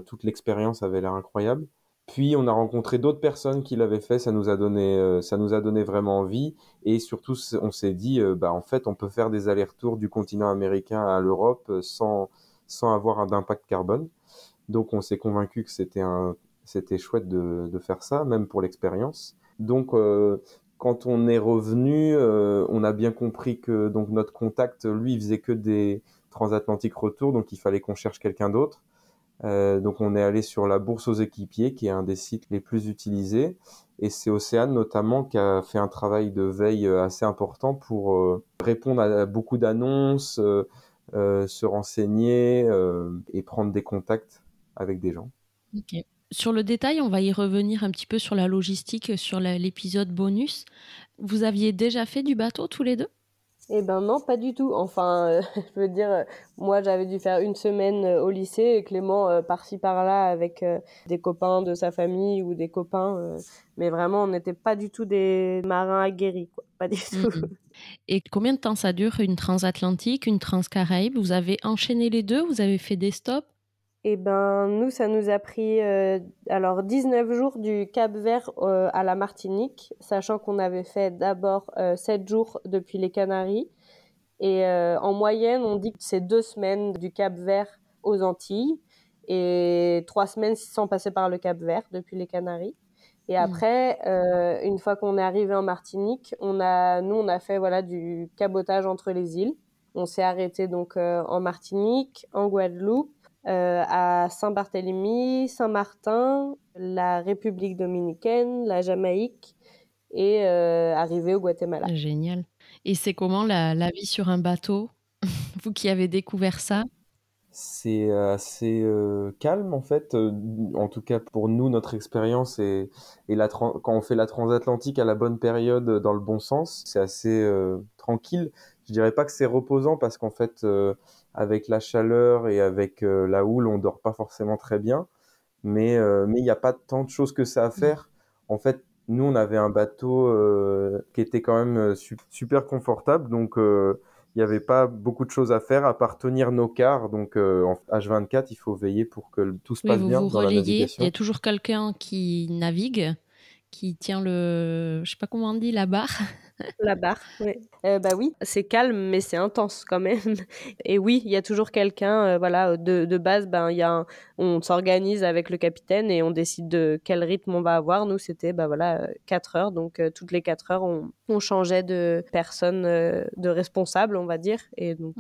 toute l'expérience avait l'air incroyable. Puis on a rencontré d'autres personnes qui l'avaient fait, ça nous a donné, euh, ça nous a donné vraiment envie. Et surtout, on s'est dit, euh, bah en fait, on peut faire des allers-retours du continent américain à l'Europe euh, sans sans avoir d'impact carbone. Donc on s'est convaincu que c'était un, c'était chouette de, de faire ça, même pour l'expérience. Donc quand on est revenu, on a bien compris que donc notre contact, lui, il faisait que des transatlantiques retours, donc il fallait qu'on cherche quelqu'un d'autre. Euh, donc on est allé sur la bourse aux équipiers, qui est un des sites les plus utilisés, et c'est Océane notamment qui a fait un travail de veille euh, assez important pour euh, répondre à beaucoup d'annonces, se renseigner et prendre des contacts avec des gens. Sur le détail, on va y revenir un petit peu sur la logistique, sur l'épisode bonus. Vous aviez déjà fait du bateau tous les deux? Eh ben non, pas du tout. Enfin, euh, *laughs* je veux dire, moi j'avais dû faire une semaine euh, au lycée et Clément euh, par-ci par-là avec des copains de sa famille ou des copains. mais vraiment, on n'était pas du tout des marins aguerris, quoi. Pas du tout. *laughs* Et combien de temps ça dure une transatlantique, une transcaraïbe? Vous avez enchaîné les deux? Vous avez fait des stops? Eh ben, nous, ça nous a pris euh, alors 19 jours du Cap Vert euh, à la Martinique, sachant qu'on avait fait d'abord euh, 7 jours depuis les Canaries. Et euh, en moyenne, on dit que c'est deux semaines du Cap Vert aux Antilles et trois semaines sans passer par le Cap Vert depuis les Canaries. Et mmh. après, euh, une fois qu'on est arrivé en Martinique, on a, nous, on a fait voilà du cabotage entre les îles. On s'est arrêté donc en Martinique, en Guadeloupe euh, à Saint-Barthélemy, Saint-Martin, la République dominicaine, la Jamaïque et euh, arrivé au Guatemala. Génial. Et c'est comment la, la, vie sur un bateau? *laughs* Vous qui avez découvert ça? C'est assez euh, calme en fait, euh, en tout cas pour nous, notre expérience et, et la quand on fait la transatlantique à la bonne période dans le bon sens, c'est assez euh, tranquille. Je dirais pas que c'est reposant parce qu'en fait avec la chaleur et avec euh, la houle, on dort pas forcément très bien. Mais euh, mais il n'y a pas tant de choses que ça à faire. En fait, nous, on avait un bateau euh, qui était quand même super confortable, donc il n'y avait pas beaucoup de choses à faire à part tenir nos cars. Donc en H24, il faut veiller pour que tout se passe bien dans la navigation. Il y a toujours quelqu'un qui navigue qui tient le, je sais pas comment on dit, la barre. *laughs* La barre, oui. Euh, bah oui, c'est calme, mais c'est intense quand même. *laughs* Et oui, il y a toujours quelqu'un, euh, voilà, de, de, base, ben, y a on s'organise avec le capitaine et on décide de quel rythme on va avoir. Nous, c'était, bah voilà, 4 heures. Donc, euh, toutes les 4 heures, on, on changeait de personne, euh, de responsable, on va dire. Et donc,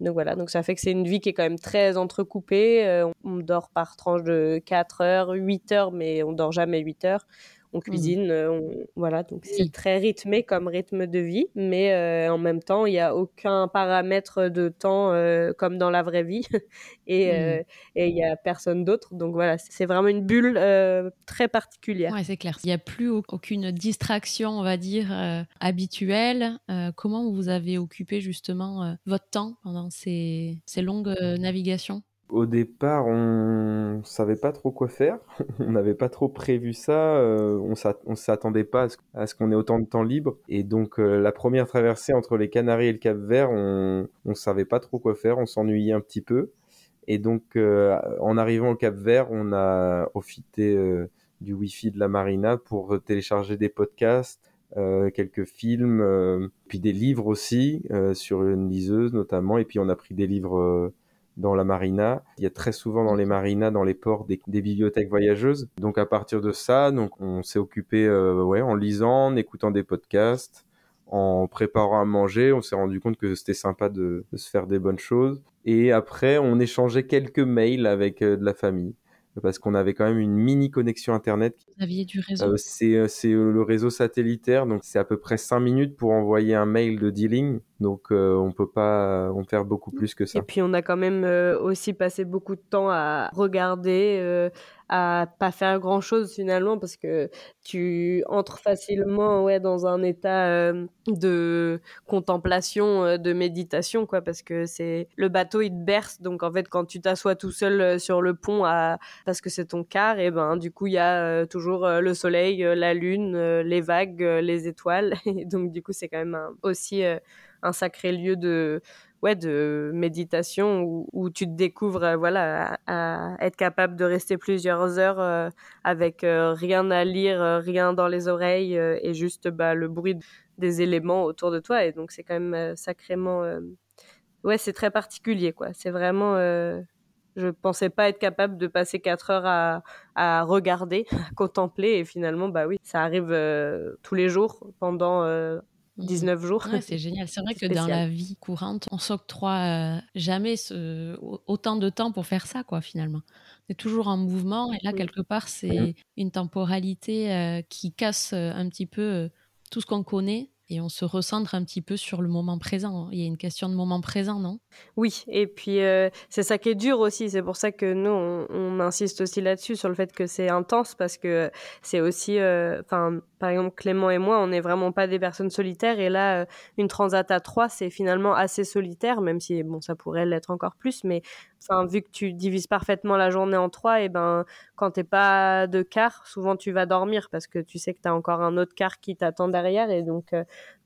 donc voilà, donc ça fait que c'est une vie qui est quand même très entrecoupée. on dort par tranche de 4 heures, 8 heures, mais on dort jamais 8 heures on mmh. cuisine, euh, on, voilà, donc c'est très rythmé comme rythme de vie, mais euh, en même temps, il n'y a aucun paramètre de temps euh, comme dans la vraie vie, *laughs* et mmh. il n'y a personne d'autre, donc voilà, c'est vraiment une bulle très particulière. Ouais, c'est clair. Il n'y a plus aucune distraction, on va dire, habituelle. comment vous avez occupé justement votre temps pendant ces, ces longues navigations? Au départ, on savait pas trop quoi faire. *laughs* on n'avait pas trop prévu ça. Euh, on s'attendait pas à ce, qu'on ait autant de temps libre. Et donc, euh, la première traversée entre les Canaries et le Cap Vert, on, on savait pas trop quoi faire. On s'ennuyait un petit peu. Et donc, euh, en arrivant au Cap Vert, on a profité du Wi-Fi de la Marina pour télécharger des podcasts, quelques films, puis des livres aussi sur une liseuse notamment. Et puis, on a pris des livres dans la marina. Il y a très souvent dans les marinas, dans les ports, des, bibliothèques voyageuses. Donc à partir de ça, donc on s'est occupé euh, ouais, en lisant, en écoutant des podcasts, en préparant à manger. On s'est rendu compte que c'était sympa de, se faire des bonnes choses. Et après, on échangeait quelques mails avec euh, de la famille parce qu'on avait quand même une mini connexion internet. Vous aviez du réseau. Euh, c'est euh, euh, le réseau satellitaire, donc c'est à peu près 5 minutes pour envoyer un mail de dealing. Donc on peut pas en faire beaucoup plus que ça. Et puis on a quand même aussi passé beaucoup de temps à regarder, à pas faire grand chose finalement parce que tu entres facilement ouais dans un état de contemplation de méditation quoi parce que c'est le bateau il te berce. Donc en fait quand tu t'assois tout seul sur le pont à parce que c'est ton quart et ben du coup il y a toujours le soleil la lune les vagues les étoiles. *laughs* Et donc du coup c'est quand même aussi un sacré lieu de ouais de méditation où, tu te découvres euh, voilà à, être capable de rester plusieurs heures euh, avec euh, rien à lire rien dans les oreilles et juste bah, le bruit des éléments autour de toi. Et donc c'est quand même sacrément ouais c'est très particulier quoi. C'est vraiment je pensais pas être capable de passer quatre heures à, à regarder, *laughs* à contempler, et finalement, bah oui, ça arrive tous les jours pendant 19 jours. c'est génial. C'est vrai que dans la vie courante, on s'octroie euh, jamais ce, autant de temps pour faire ça, quoi, finalement. On est toujours en mouvement et là, quelque part, c'est une temporalité euh, qui casse euh, un petit peu tout ce qu'on connaît et on se recentre un petit peu sur le moment présent. Il y a une question de moment présent, non? Oui, et puis euh, c'est ça qui est dur aussi. C'est pour ça que nous, on, insiste aussi là-dessus, sur le fait que c'est intense, parce que c'est aussi, euh, enfin, par exemple, Clément et moi, on n'est vraiment pas des personnes solitaires, et là, euh, une transat à trois, c'est finalement assez solitaire, même si, bon, ça pourrait l'être encore plus, mais enfin, vu que tu divises parfaitement la journée en trois, et ben, quand t'es pas de quart, souvent tu vas dormir parce que tu sais que tu as encore un autre quart qui t'attend derrière, et donc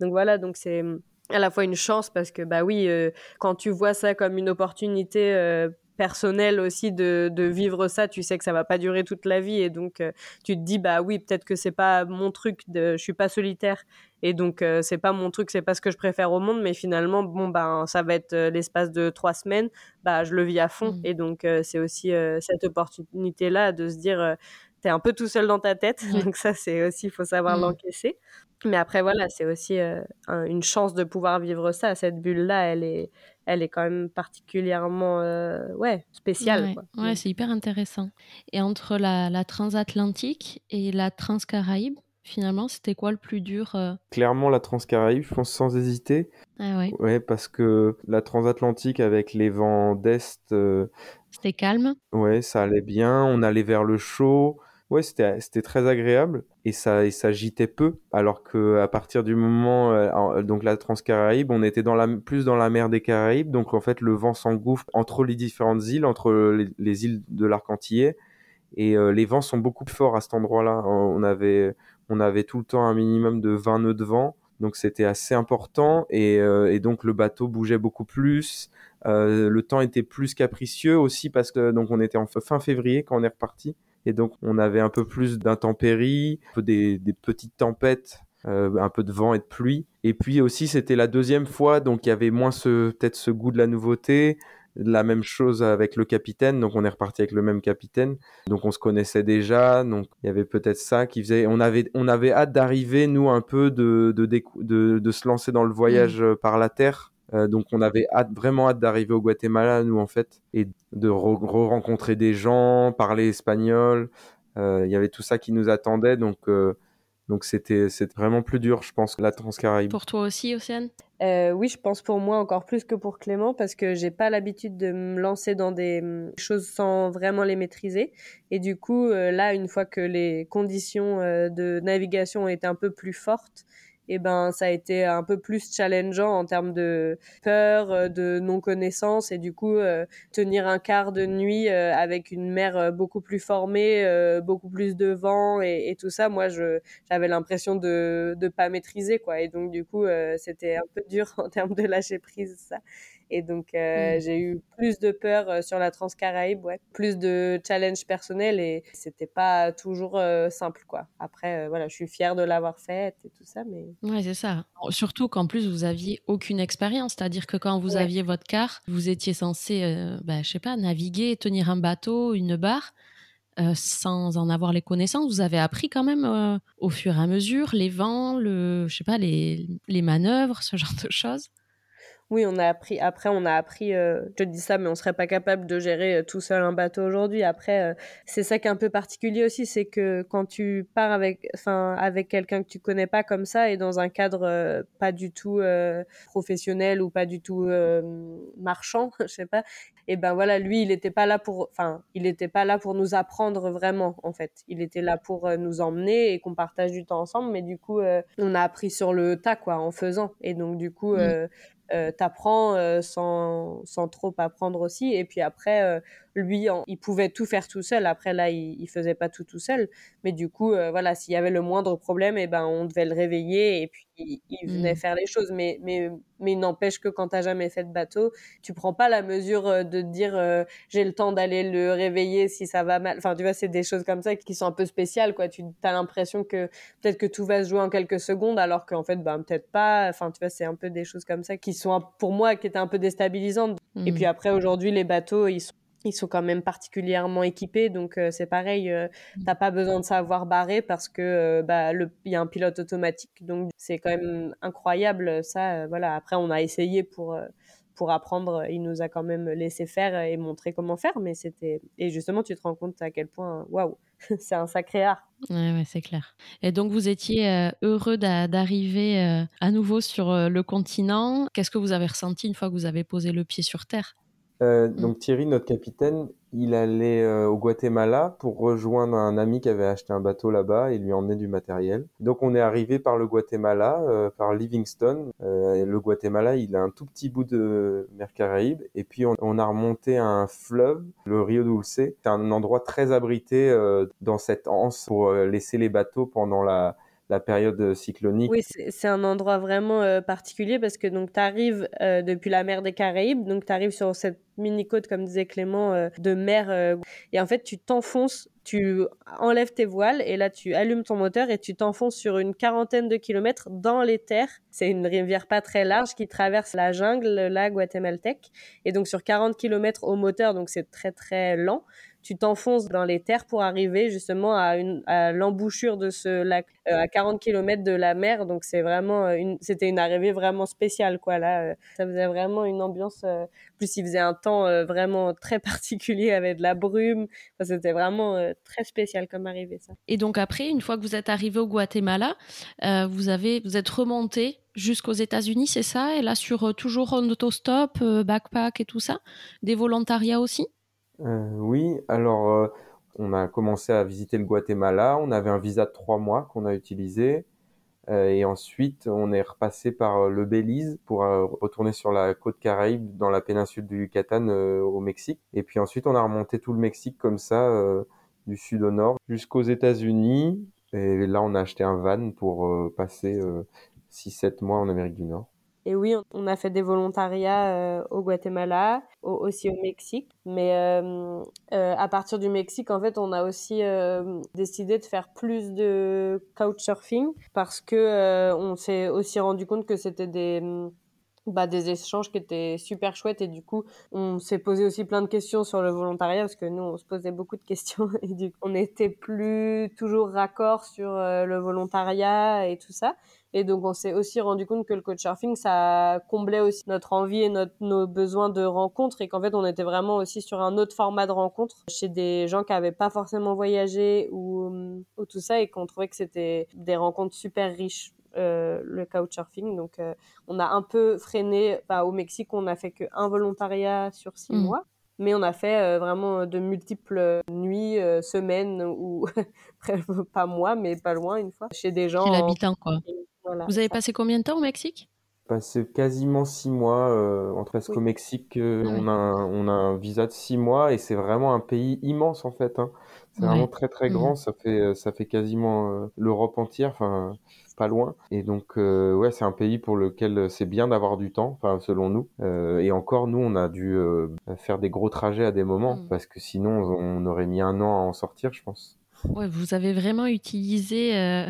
donc voilà, donc c'est à la fois une chance parce que bah oui, euh, quand tu vois ça comme une opportunité euh, personnelle aussi de, de, vivre ça, tu sais que ça va pas durer toute la vie. Et donc euh, tu te dis bah oui peut-être que c'est pas mon truc, de, je suis pas solitaire. Et donc c'est pas mon truc, c'est pas ce que je préfère au monde, mais finalement bon bah ça va être l'espace de trois semaines, bah je le vis à fond. Mmh. et donc c'est aussi cette opportunité là de se dire t'es un peu tout seul dans ta tête, donc ça c'est aussi il faut savoir mmh. l'encaisser. Mais après, voilà, c'est aussi euh, une chance de pouvoir vivre ça. Cette bulle-là, elle est, elle est quand même particulièrement euh, ouais, spéciale. Ouais, c'est hyper intéressant. Et entre la, la, transatlantique et la transcaraïbe, finalement, c'était quoi le plus dur euh? Clairement, la transcaraïbe, je pense sans hésiter. Ah ouais. Ouais, parce que la transatlantique avec les vents d'Est. C'était calme Ouais, ça allait bien. On allait vers le chaud. Ouais, c'était, c'était très agréable et ça, il s'agitait peu. Alors que à partir du moment, euh, donc la Transcaraïbe, on était dans la, plus dans la mer des Caraïbes. Donc en fait, le vent s'engouffre entre les différentes îles, entre les, îles de l'arc antillais. Et euh, les vents sont beaucoup plus forts à cet endroit-là. On avait, on avait tout le temps un minimum de 20 nœuds de vent. Donc c'était assez important et, euh, et, donc le bateau bougeait beaucoup plus. le temps était plus capricieux aussi parce que donc on était en fin février quand on est reparti et donc on avait un peu plus d'intempéries, des, des petites tempêtes, euh, un peu de vent et de pluie. Et puis aussi c'était la deuxième fois, donc il y avait moins ce peut-être ce goût de la nouveauté. La même chose avec le capitaine, donc on est reparti avec le même capitaine, donc on se connaissait déjà, donc il y avait peut-être ça qui faisait, on avait on avait hâte d'arriver nous un peu de de, de de, se lancer dans le voyage mmh. par la terre euh, donc on avait vraiment hâte d'arriver au Guatemala, nous en fait, et de re-rencontrer des gens, parler espagnol. Euh, il y avait tout ça qui nous attendait, donc euh, donc c'était vraiment plus dur, je pense, la Transcaraïbe. Pour toi aussi, Océane? Oui, je pense pour moi encore plus que pour Clément, parce que j'ai pas l'habitude de me lancer dans des hum, choses sans vraiment les maîtriser. Et du coup, là, une fois que les conditions de navigation ont été un peu plus fortes, et ben ça a été un peu plus challengeant en termes de peur, euh, de non connaissance et du coup euh, tenir un quart de nuit euh, avec une mer beaucoup plus formée, beaucoup plus de vent et, et tout ça, moi je j'avais l'impression de de pas maîtriser quoi et donc du coup c'était un peu dur *laughs* en termes de lâcher prise ça. Et donc, euh, mmh. j'ai eu plus de peur euh, sur la Transcaraïbe, ouais. plus de challenge personnel et c'était pas toujours euh, simple, quoi. Après, voilà, je suis fière de l'avoir faite et tout ça, mais. Ouais, c'est ça. Surtout qu'en plus, vous aviez aucune expérience. C'est-à-dire que quand vous aviez votre car, vous étiez censé, bah, je sais pas, naviguer, tenir un bateau, une barre. sans en avoir les connaissances, vous avez appris quand même au fur et à mesure les vents, le, je sais pas, les, les manœuvres, ce genre de choses oui, on a appris. Après, on a appris. Euh, je te dis ça, mais on serait pas capable de gérer euh, tout seul un bateau aujourd'hui. Après, euh, c'est ça qui est un peu particulier aussi, c'est que quand tu pars avec, enfin, avec quelqu'un que tu connais pas comme ça et dans un cadre pas du tout professionnel ou pas du tout marchand, *laughs* je sais pas. Et ben voilà, lui, il était pas là pour, enfin, il était pas là pour nous apprendre vraiment, en fait. Il était là pour nous emmener et qu'on partage du temps ensemble. Mais du coup, on a appris sur le tas, quoi, en faisant. Et donc, du coup. Mmh euh, t'apprends euh, sans, sans trop apprendre aussi. Et puis après, euh, lui, il pouvait tout faire tout seul. Après, là, il, il faisait pas tout tout seul. Mais du coup, euh, voilà, s'il y avait le moindre problème, eh ben, on devait le réveiller et puis il, venait mmh. faire les choses. Mais, mais, mais il n'empêche que quand t'as jamais fait de bateau, tu prends pas la mesure euh, de dire euh, j'ai le temps d'aller le réveiller si ça va mal. Enfin, tu vois, c'est des choses comme ça qui sont un peu spéciales, quoi. Tu as l'impression que peut-être que tout va se jouer en quelques secondes, alors qu'en fait, ben, peut-être pas. Enfin, tu vois, c'est un peu des choses comme ça qui sont, pour moi, qui étaient un peu déstabilisantes. Et mmh. puis après, aujourd'hui, les bateaux, ils sont ils sont quand même particulièrement équipés, donc euh, c'est pareil, euh, mmh. t'as pas besoin de savoir barrer parce que euh, bah le il y a un pilote automatique, donc c'est quand même incroyable ça. voilà, après on a essayé pour pour apprendre, il nous a quand même laissé faire et montrer comment faire. Mais c'était et justement, tu te rends compte à quel point, waouh, *laughs* c'est un sacré art. Ouais, ouais c'est clair. Et donc, vous étiez euh, heureux d'arriver euh, à nouveau sur euh, le continent. Qu'est-ce que vous avez ressenti une fois que vous avez posé le pied sur terre? Euh, mm. donc Thierry, notre capitaine, il allait euh, au Guatemala pour rejoindre un ami qui avait acheté un bateau là-bas et lui emmener du matériel. Donc on est arrivé par le Guatemala, euh, par Livingston. Et le Guatemala, il a un tout petit bout de mer Caraïbe. Et puis on, on a remonté un fleuve, le Rio Dulce. C'est un endroit très abrité dans cette anse pour laisser les bateaux pendant la, la période cyclonique. Oui, c'est un endroit vraiment euh, particulier parce que donc tu arrives euh, depuis la mer des Caraïbes, donc tu arrives sur cette mini côte comme disait Clément euh, de mer et en fait tu t'enfonces, tu enlèves tes voiles et là tu allumes ton moteur et tu t'enfonces sur une quarantaine de kilomètres dans les terres. C'est une rivière pas très large qui traverse la jungle, le lac guatémaltèque et donc sur 40 kilomètres au moteur, donc c'est très très lent tu t'enfonces dans les terres pour arriver justement à, à l'embouchure de ce lac, euh, à 40 km de la mer. Donc c'est vraiment euh, une, c'était une arrivée vraiment spéciale quoi. Là, euh, ça faisait vraiment une ambiance. plus il faisait un temps vraiment très *laughs* particulier avec de la brume. c'était vraiment très spécial comme arrivée ça. Et donc après, une fois que vous êtes arrivé au Guatemala, vous avez, vous êtes remonté jusqu'aux États-Unis, c'est ça? Et là sur toujours en autostop, backpack et tout ça, des volontariats aussi? Euh, oui, alors euh, on a commencé à visiter le Guatemala. On avait un visa de trois mois qu'on a utilisé. Euh, et ensuite, on est repassé par le Belize pour retourner sur la côte Caraïbe, dans la péninsule du Yucatan au Mexique. Et puis ensuite, on a remonté tout le Mexique comme ça, du sud au nord, jusqu'aux États-Unis. Et là, on a acheté un van pour passer 6-7 mois en Amérique du Nord. Et oui, on a fait des volontariats euh, au Guatemala, aussi au Mexique. Mais euh, euh, à partir du Mexique, en fait, on a aussi décidé de faire plus de couchsurfing parce que on s'est aussi rendu compte que c'était des bah, des échanges qui étaient super chouettes. Et du coup on s'est posé aussi plein de questions sur le volontariat parce que nous on se posait beaucoup de questions. *laughs* Et du coup on n'était plus toujours raccord sur le volontariat et tout ça et donc, on s'est aussi rendu compte que le couchsurfing, ça comblait aussi notre envie et notre, nos besoins de rencontres et qu'en fait, on était vraiment aussi sur un autre format de rencontre chez des gens qui avaient pas forcément voyagé ou, ou tout ça et qu'on trouvait que c'était des rencontres super riches. Euh, le couchsurfing donc euh, on a un peu freiné enfin, au Mexique on a fait que un volontariat sur six mmh. mois mais on a fait euh, vraiment de multiples nuits, euh, semaines ou *laughs* pas moi, mais pas loin une fois chez des gens. Chez l'habitant quoi. Vous avez passé combien de temps au Mexique? Passé quasiment six mois euh, entre est-ce qu'au Mexique euh, on, a un, on a un visa de six mois et c'est vraiment un pays immense en fait. Hein. C'est vraiment très très mmh. grand. Ça fait euh, ça fait quasiment l'Europe entière, enfin pas loin. Et donc ouais, c'est un pays pour lequel c'est bien d'avoir du temps, enfin selon nous. et encore nous, on a dû faire des gros trajets à des moments mmh. parce que sinon on aurait mis un an à en sortir, je pense. Ouais, vous avez vraiment utilisé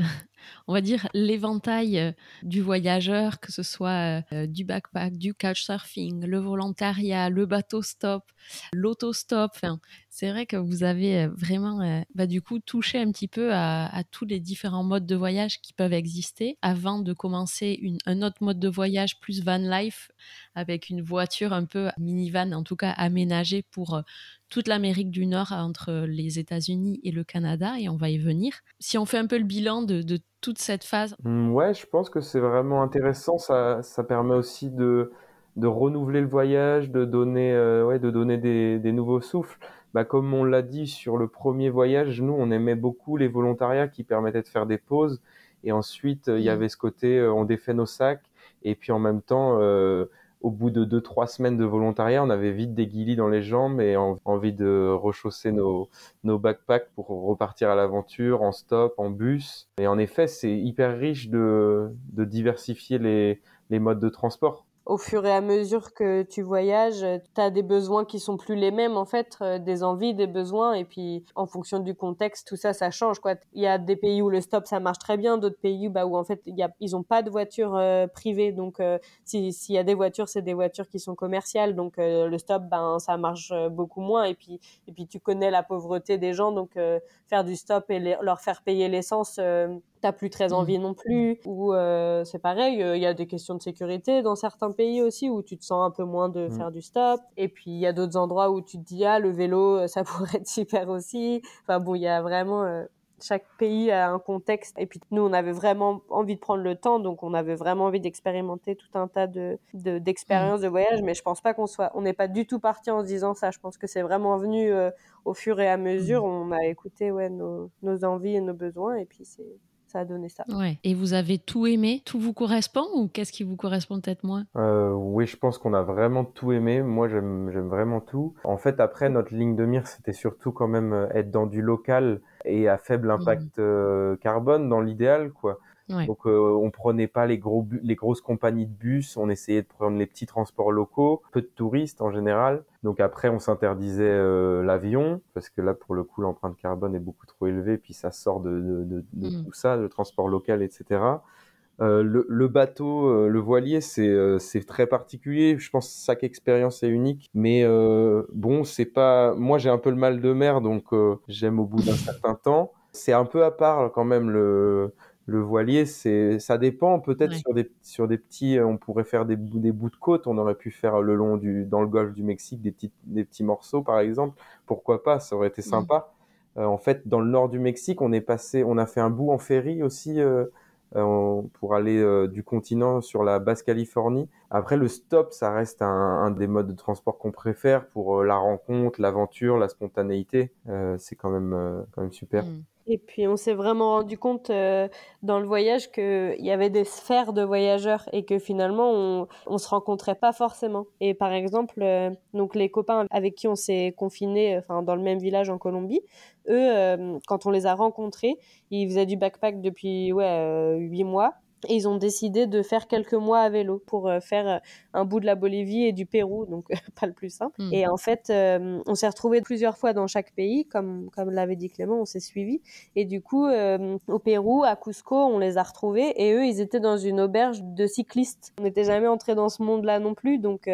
on va dire, l'éventail euh, du voyageur, que ce soit euh, du backpack, du couchsurfing, le volontariat, le bateau stop, l'autostop. Enfin, c'est vrai que vous avez euh, vraiment, bah, du coup, touché un petit peu à, tous les différents modes de voyage qui peuvent exister avant de commencer un autre mode de voyage plus van life avec une voiture un peu minivan, en tout cas aménagée pour toute l'Amérique du Nord entre les États-Unis et le Canada, et on va y venir. Si on fait un peu le bilan de, toute cette phase mmh, Ouais, je pense que c'est vraiment intéressant. Ça, permet aussi de, renouveler le voyage, de donner, euh, ouais, de donner des nouveaux souffles. Bah, comme on l'a dit sur le premier voyage, nous, on aimait beaucoup les volontariats qui permettaient de faire des pauses. Et ensuite, il y mmh. avait ce côté, euh, on défait nos sacs. Et puis en même temps, euh, au bout de deux trois semaines de volontariat, on avait vite des guillis dans les jambes et envie de rechausser nos, nos backpacks pour repartir à l'aventure en stop, en bus. Et en effet, c'est hyper riche de, de diversifier les, les modes de transport au fur et à mesure que tu voyages, tu as des besoins qui sont plus les mêmes en fait, euh, des envies, des besoins et puis en fonction du contexte, tout ça ça change quoi. Il y a des pays où le stop ça marche très bien, d'autres pays bah où en fait y a, ils ont pas de voitures euh, privées donc euh, s'il y a des voitures, c'est des voitures qui sont commerciales. Donc le stop ben ça marche beaucoup moins. Et puis et puis tu connais la pauvreté des gens. Donc faire du stop et leur faire payer l'essence t'as plus très envie non plus, ou c'est pareil, il y a des questions de sécurité dans certains pays aussi où tu te sens un peu moins de faire du stop. Et puis il y a d'autres endroits où tu te dis ah le vélo ça *laughs* pourrait être super aussi. Enfin bon, il y a vraiment chaque pays a un contexte. Et puis nous, on avait vraiment envie de prendre le temps, donc on avait vraiment envie d'expérimenter tout un tas de d'expériences de, voyage. Mais je pense pas qu'on soit, on n'est pas du tout parti en se disant ça. Je pense que c'est vraiment venu euh, au fur et à mesure. On a écouté ouais nos, nos envies et nos besoins, et puis c'est ça a donné ça. Ouais. Et vous avez tout aimé? Tout vous correspond ou qu'est-ce qui vous correspond peut-être moins? Euh, Oui, je pense qu'on a vraiment tout aimé. Moi, j'aime vraiment tout. En fait, après, notre ligne de mire, c'était surtout quand même euh, être dans du local et à faible impact mmh. euh, carbone dans l'idéal, quoi. Donc euh, on prenait pas les gros les grosses compagnies de bus, on essayait de prendre les petits transports locaux, peu de touristes en général. Donc après on s'interdisait euh, l'avion parce que là pour le coup l'empreinte carbone est beaucoup trop élevée puis ça sort de, de, de, de mmh. tout ça, le transport local, etc. Euh, le, le, bateau, euh, le voilier, c'est euh, c'est très particulier. Je pense que chaque expérience est unique, mais bon, c'est pas. Moi, j'ai un peu le mal de mer, donc j'aime au bout d'un certain temps. C'est un peu à part quand même le le voilier. C'est ça dépend peut-être sur des sur des petits. On pourrait faire des des bouts de côte. On aurait pu faire le long du dans le golfe du Mexique des petits des petits morceaux par exemple. Pourquoi pas Ça aurait été sympa. en fait, dans le nord du Mexique, on est passé, on a fait un bout en ferry aussi euh, pour aller euh, du continent sur la basse Californie. Après, le stop, ça reste un, un des modes de transport qu'on préfère pour euh, la rencontre, l'aventure, la spontanéité. c'est quand même, quand même super. Mm. Et puis on s'est vraiment rendu compte euh, dans le voyage qu'il y avait des sphères de voyageurs et que finalement on, on se rencontrait pas forcément. Et par exemple, euh, donc les copains avec qui on s'est confinés, enfin dans le même village en Colombie, eux, euh, quand on les a rencontrés, ils faisaient du backpack depuis ouais huit mois et ils ont décidé de faire quelques mois à vélo pour euh, faire euh, un bout de la Bolivie et du Pérou, donc *laughs* pas le plus simple. Hmm. Et en fait, euh, on s'est retrouvés plusieurs fois dans chaque pays, comme comme l'avait dit Clément, on s'est suivis. Et du coup, au Pérou, à Cusco, on les a retrouvés et eux, ils étaient dans une auberge de cyclistes. On n'était jamais entrés dans ce monde-là non plus, donc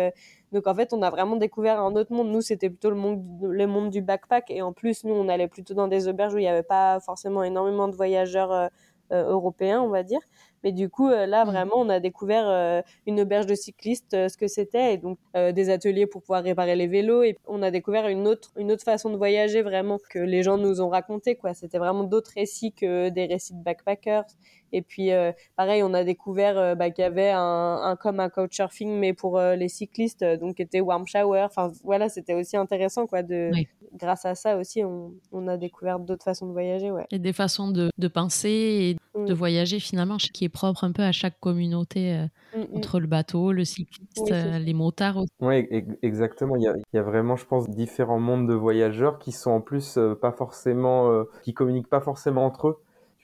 donc en fait, on a vraiment découvert un autre monde. Nous, c'était plutôt le monde, le monde du backpack. Et en plus, nous, on allait plutôt dans des auberges où il n'y avait pas forcément énormément de voyageurs européens, on va dire. Mais du coup, euh, là, mmh. vraiment, on a découvert euh, une auberge de cyclistes, euh, ce que c'était, et donc des ateliers pour pouvoir réparer les vélos. Et on a découvert une autre, une autre façon de voyager vraiment que les gens nous ont raconté. Quoi, c'était vraiment d'autres récits que des récits de backpackers. Et puis, pareil, on a découvert bah, qu'il y avait un, un, comme un couchsurfing, mais pour les cyclistes, donc qui était warm shower. Enfin, voilà, c'était aussi intéressant, quoi. De, Grâce à ça aussi, on, on a découvert d'autres façons de voyager, ouais. Et des façons de, de penser et de mmh. voyager finalement, qui est propre un peu à chaque communauté, euh, mmh, mmh. entre le bateau, le cycliste, euh, les motards aussi. Oui, exactement. Il y, a, il y, a, vraiment, je pense, différents mondes de voyageurs qui sont en plus euh, pas forcément, qui communiquent pas forcément entre eux.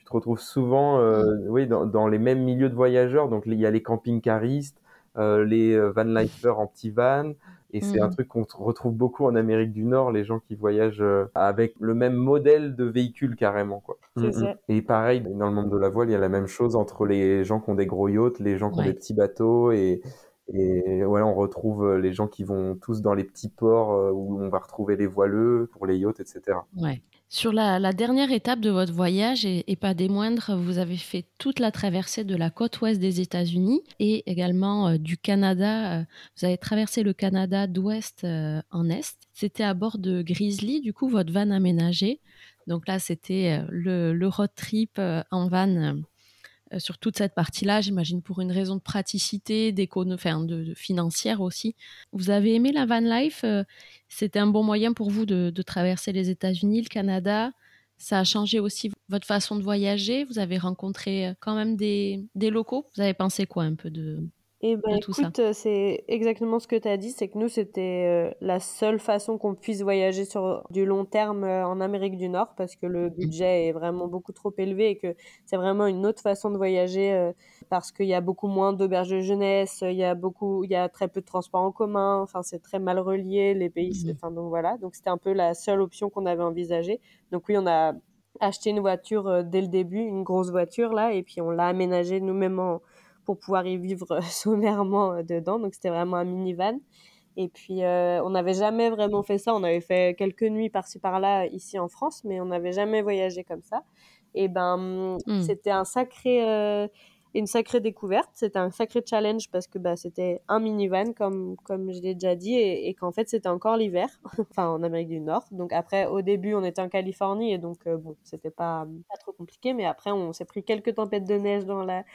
Tu te retrouves souvent, oui, dans, dans, les mêmes milieux de voyageurs. Donc il y a les camping-caristes, les van lifers en petit van, et c'est un mmh. truc qu'on retrouve beaucoup en Amérique du Nord, les gens qui voyagent euh, avec le même modèle de véhicule carrément, quoi. Mmh, mmh. Et pareil, dans le monde de la voile, il y a la même chose entre les gens qui ont des gros yachts, les gens qui ont des petits bateaux et, et voilà, on retrouve euh, les gens qui vont tous dans les petits ports euh, où on va retrouver les voileux pour les yachts, etc. Ouais. Sur la, dernière étape de votre voyage, et, pas des moindres, vous avez fait toute la traversée de la côte ouest des États-Unis et également euh, du Canada. Euh, vous avez traversé le Canada d'ouest euh, en est. C'était à bord de Grizzly, du coup, votre van aménagé. Donc là, c'était le, road trip en van euh, sur toute cette partie-là, j'imagine pour une raison de praticité, enfin de, financière aussi. Vous avez aimé la van life euh, C'était un bon moyen pour vous de, de traverser les États-Unis, le Canada. Ça a changé aussi votre façon de voyager. Vous avez rencontré euh, quand même des, des locaux. Vous avez pensé quoi un peu de, et ben, écoute, euh, c'est exactement ce que tu as dit, c'est que nous, c'était euh, la seule façon qu'on puisse voyager sur du long terme euh, en Amérique du Nord, parce que le mmh. budget est vraiment beaucoup trop élevé et que c'est vraiment une autre façon de voyager, parce qu'il y a beaucoup moins d'auberges de jeunesse, il y a beaucoup, il y a très peu de transports en commun, enfin, c'est très mal relié, les pays, mmh. enfin, donc voilà. Donc, c'était un peu la seule option qu'on avait envisagée. Donc oui, on a acheté une voiture dès le début, une grosse voiture, là, et puis on l'a aménagée nous-mêmes en pour pouvoir y vivre *laughs* sommairement euh, dedans. Donc c'était vraiment un minivan. Et puis euh, on n'avait jamais vraiment fait ça. On avait fait quelques nuits par-ci par-là ici en France, mais on n'avait jamais voyagé comme ça. Et ben, mmh. c'était un sacré une sacrée découverte. C'était un sacré challenge parce que bah, c'était un minivan, comme, comme je l'ai déjà dit, et, qu'en fait, c'était encore l'hiver, *laughs* enfin en Amérique du Nord. Donc après, au début, on était en Californie, et donc, euh, bon, c'était pas, pas trop compliqué, mais après, on s'est pris quelques tempêtes de neige dans la,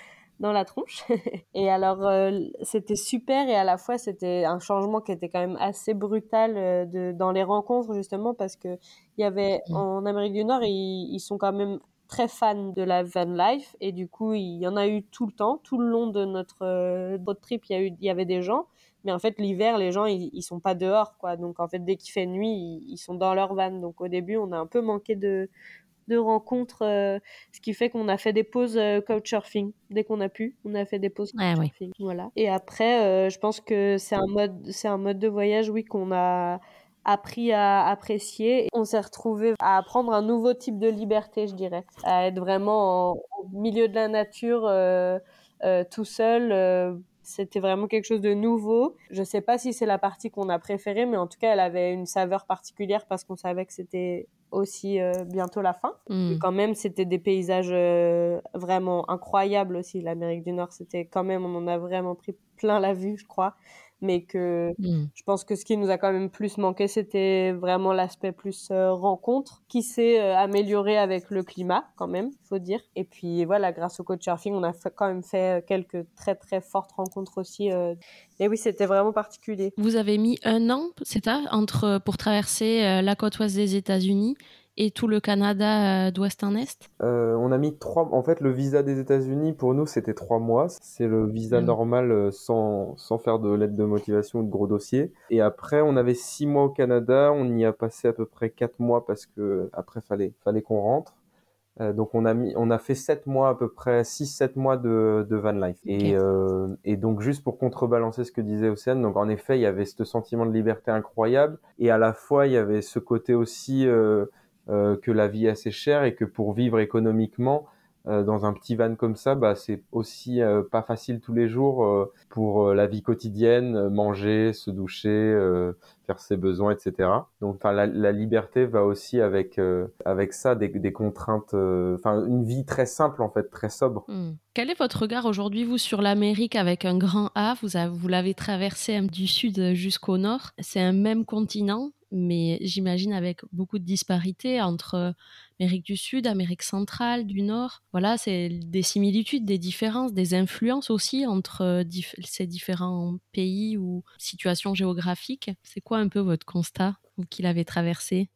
dans la tronche. *laughs* et alors, euh, c'était super et à la fois, c'était un changement qui était quand même assez brutal euh, de, dans les rencontres, justement, parce que il y avait, mmh. en Amérique du Nord, ils, ils sont quand même très fan de la van life et du coup il y en a eu tout le temps tout le long de notre euh, road trip il y a eu il y avait des gens mais en fait l'hiver les gens ils, ils, sont pas dehors quoi donc en fait dès qu'il fait nuit ils, sont dans leur van donc au début on a un peu manqué de de rencontres euh, ce qui fait qu'on a fait des pauses euh, couchsurfing dès qu'on a pu on a fait des pauses couchsurfing voilà et après je pense que c'est un mode c'est un mode de voyage oui qu'on a appris à apprécier. On s'est retrouvé à apprendre un nouveau type de liberté, je dirais, à être vraiment au milieu de la nature, euh, euh, tout seul. Euh, c'était vraiment quelque chose de nouveau. Je sais pas si c'est la partie qu'on a préférée, mais en tout cas, elle avait une saveur particulière parce qu'on savait que c'était aussi bientôt la fin. Mm. Et quand même, c'était des paysages vraiment incroyables aussi. L'Amérique du Nord, c'était quand même, on en a vraiment pris plein la vue, je crois mais que mmh. je pense que ce qui nous a quand même plus manqué, c'était vraiment l'aspect plus euh, rencontre, qui s'est euh, amélioré avec le climat quand même, faut dire. Et puis voilà, grâce au coach surfing, on a quand même fait euh, quelques très très fortes rencontres aussi. Et oui, c'était vraiment particulier. Vous avez mis un an, c'est ça, entre pour traverser la côte ouest des États-Unis et tout le Canada euh, d'ouest en est? Euh, On a mis trois. En fait, le visa des États-Unis pour nous c'était trois mois. C'est le visa mm. normal euh, sans, sans faire de lettre de motivation ou de gros dossiers. Et après, on avait six mois au Canada. On y a passé à peu près quatre mois parce que après fallait fallait qu'on rentre. donc on a mis, on a fait sept mois à peu près, six sept mois de, de van life. Et, et donc juste pour contrebalancer ce que disait Océane, donc en effet il y avait ce sentiment de liberté incroyable et à la fois il y avait ce côté aussi euh, que la vie est assez chère et que pour vivre économiquement euh, dans un petit van comme ça, bah, c'est aussi euh, pas facile tous les jours pour la vie quotidienne, manger, se doucher, faire ses besoins, etc. Donc, la, liberté va aussi avec avec ça des, contraintes, enfin, une vie très simple en fait, très sobre. Hmm. Quel est votre regard aujourd'hui, vous, sur l'Amérique avec un grand A? Vous, vous l'avez traversé du sud jusqu'au nord. C'est un même continent? Mais j'imagine avec beaucoup de disparités entre Amérique du Sud, Amérique centrale, du Nord. Voilà, c'est des similitudes, des différences, des influences aussi entre ces différents pays ou situations géographiques. C'est quoi un peu votre constat, vous qui l'avez traversé?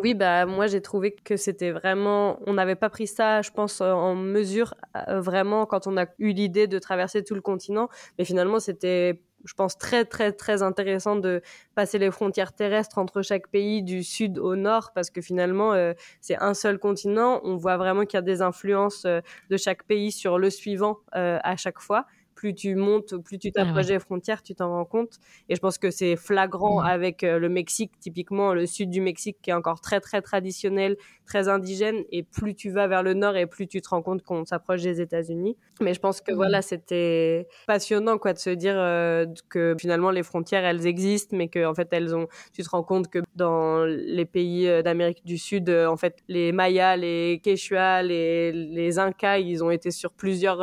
Oui, bah moi j'ai trouvé que c'était vraiment, on n'avait pas pris ça, je pense, en mesure euh, vraiment quand on a eu l'idée de traverser tout le continent, mais finalement c'était je pense, très, très, très intéressant de passer les frontières terrestres entre chaque pays du sud au nord, parce que finalement, euh, c'est un seul continent. On voit vraiment qu'il y a des influences euh, de chaque pays sur le suivant euh, à chaque fois plus tu montes, plus tu t'approches des frontières, tu t'en rends compte. Et je pense que c'est flagrant avec euh, le Mexique, typiquement le sud du Mexique qui est encore très très traditionnel, très indigène. Et plus tu vas vers le nord et plus tu te rends compte qu'on s'approche des États-Unis. Mais je pense que voilà, c'était passionnant quoi de se dire euh, que finalement les frontières elles existent, mais que en fait elles ont. Tu te rends compte que dans les pays euh, d'Amérique du Sud, en fait les Mayas, les Quechua, les, les Incas, ils ont été sur plusieurs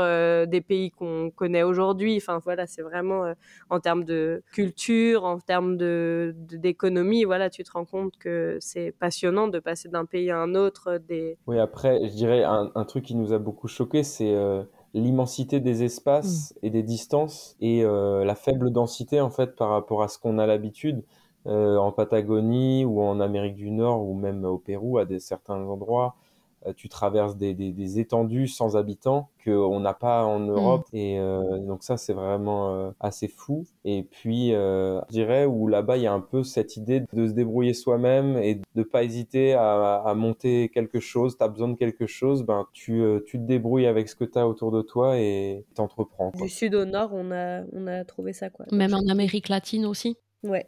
des pays qu'on connaît aujourd'hui. Enfin voilà, c'est vraiment euh, en termes de culture, en termes de d'économie, voilà, tu te rends compte que c'est passionnant de passer d'un pays à un autre. Des... Oui, après, je dirais un, truc qui nous a beaucoup choqué, c'est euh, l'immensité des espaces mm. et des distances et euh, la faible densité en fait par rapport à ce qu'on a l'habitude. en Patagonie ou en Amérique du Nord ou même au Pérou à des certains endroits euh, tu traverses des, des, étendues sans habitants qu'on n'a pas en mm. Europe. Et euh, donc ça, c'est vraiment euh, assez fou. Et puis, je dirais, où là-bas, il y a un peu cette idée de se débrouiller soi-même et de pas hésiter à, à monter quelque chose. Tu as besoin de quelque chose, ben, tu, tu te débrouilles avec ce que tu as autour de toi et t'entreprends. Du sud au nord, on a, on a trouvé ça. Quoi. Même en Amérique latine aussi Ouais.